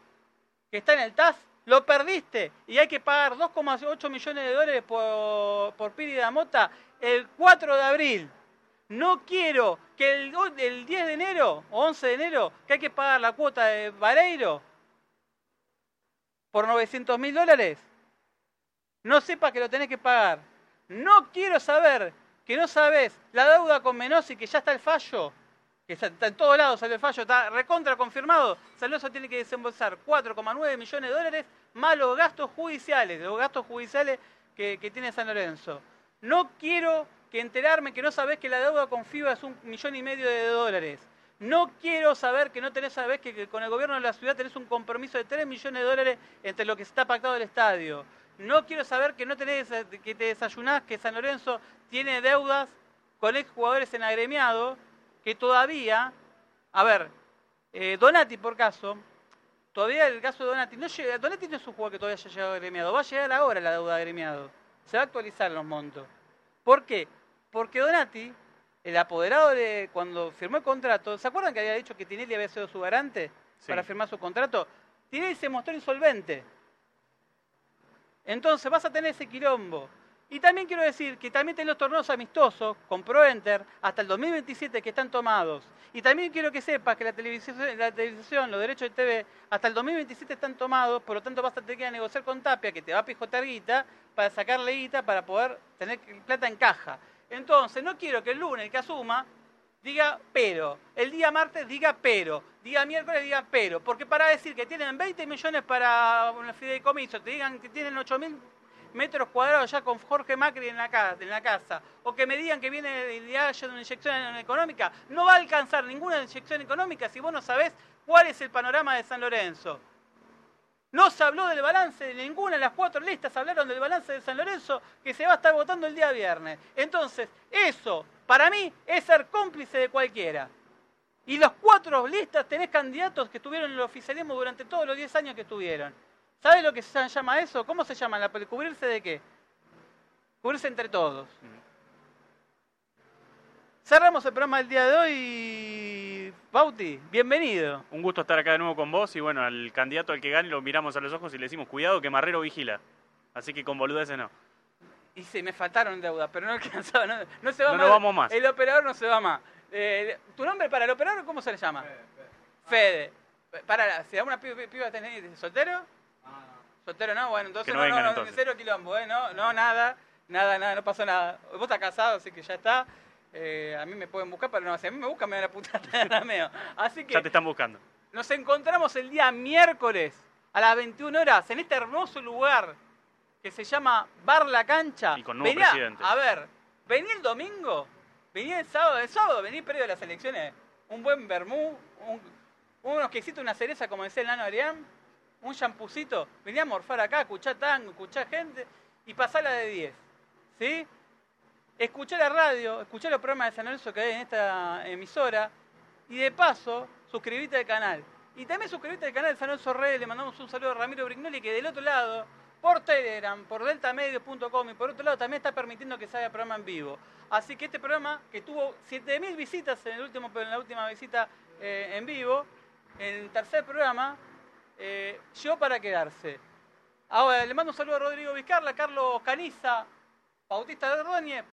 que está en el TAS, lo perdiste y hay que pagar 2,8 millones de dólares por, por Piri Mota el 4 de abril. No quiero que el, el 10 de enero o 11 de enero, que hay que pagar la cuota de Vareiro por 900 mil dólares, no sepa que lo tenés que pagar. No quiero saber que no sabes la deuda con Menosi, que ya está el fallo, que está, en todos lados sale el fallo, está recontra confirmado. San Lorenzo tiene que desembolsar 4,9 millones de dólares más los gastos judiciales, los gastos judiciales que, tiene San Lorenzo. No quiero que enterarme que no sabés que la deuda con FIBA es un millón y medio de dólares. No quiero saber que no tenés, sabés que, que con el gobierno de la ciudad tenés un compromiso de 3 millones de dólares entre lo que está pactado el estadio. No quiero saber que no tenés, que te desayunás, que San Lorenzo tiene deudas con exjugadores en agremiado, que todavía, a ver, eh, Donati por caso, todavía el caso de Donati, no llega, Donati no es un jugador que todavía haya llegado agremiado, va a llegar ahora la deuda de agremiado, se va a actualizar los montos. ¿Por qué? Porque Donati, el apoderado de cuando firmó el contrato, ¿se acuerdan que había dicho que Tinelli había sido su garante sí. para firmar su contrato? Tinelli se mostró insolvente. Entonces vas a tener ese quilombo. Y también quiero decir que también tenés los torneos amistosos con ProEnter hasta el 2027 que están tomados. Y también quiero que sepas que la televisión, la televisión, los derechos de TV, hasta el 2027 están tomados, por lo tanto vas a tener que negociar con Tapia, que te va a pijotear guita, para sacarle guita, para poder tener plata en caja. Entonces, no quiero que el lunes que asuma diga pero, el día martes diga pero, día miércoles diga pero, porque para decir que tienen 20 millones para un fideicomiso, te digan que tienen 8 mil metros cuadrados ya con Jorge Macri en la, casa, en la casa, o que me digan que viene de haya una inyección económica, no va a alcanzar ninguna inyección económica si vos no sabés cuál es el panorama de San Lorenzo. No se habló del balance de ninguna de las cuatro listas, hablaron del balance de San Lorenzo que se va a estar votando el día viernes. Entonces, eso, para mí, es ser cómplice de cualquiera. Y los cuatro listas tenés candidatos que estuvieron en el oficialismo durante todos los 10 años que estuvieron. ¿Sabes lo que se llama eso? ¿Cómo se llama? ¿Cubrirse de qué? Cubrirse entre todos. Cerramos el programa del día de hoy. Bauti, bienvenido. Un gusto estar acá de nuevo con vos y bueno, al candidato al que gane lo miramos a los ojos y le decimos, cuidado que Marrero vigila. Así que con boludeces no. Y sí, me faltaron deudas, pero no alcanzaba, no, no se va no más. nos vamos más. El operador no se va más. Eh, ¿Tu nombre para el operador cómo se le llama? Fede. Fede. Para, ¿se da una piba, piba tenés, soltero? Soltero no, bueno, entonces Que no no, vengan, no, entonces. cero quilombo, ¿eh? No, no, nada, nada, nada, no pasó nada. Vos estás casado, así que ya está. Eh, a mí me pueden buscar, pero no, si a mí me buscan me van a putar la meo. Así que Ya te están buscando. nos encontramos el día miércoles a las 21 horas en este hermoso lugar que se llama Bar La Cancha. Y con nuevo presidente. A ver, vení el domingo, vení el sábado, el sábado vení previo a las elecciones, un buen vermú, un, unos quesitos, una cereza, como decía el nano Arián, un champucito, vení a morfar acá, escuchá tango, escuchá gente y pasala de 10. ¿Sí? Escuchá la radio, escuchá los programas de San Lorenzo que hay en esta emisora y de paso, suscribite al canal. Y también suscribite al canal de San Lorenzo Redes, le mandamos un saludo a Ramiro Brignoli que del otro lado, por Telegram, por deltamedios.com y por otro lado también está permitiendo que se haga programa en vivo. Así que este programa, que tuvo 7.000 visitas en, el último, en la última visita eh, en vivo, en el tercer programa, eh, llegó para quedarse. Ahora le mando un saludo a Rodrigo Vizcarla, Carlos Caniza, Bautista Ordóñez,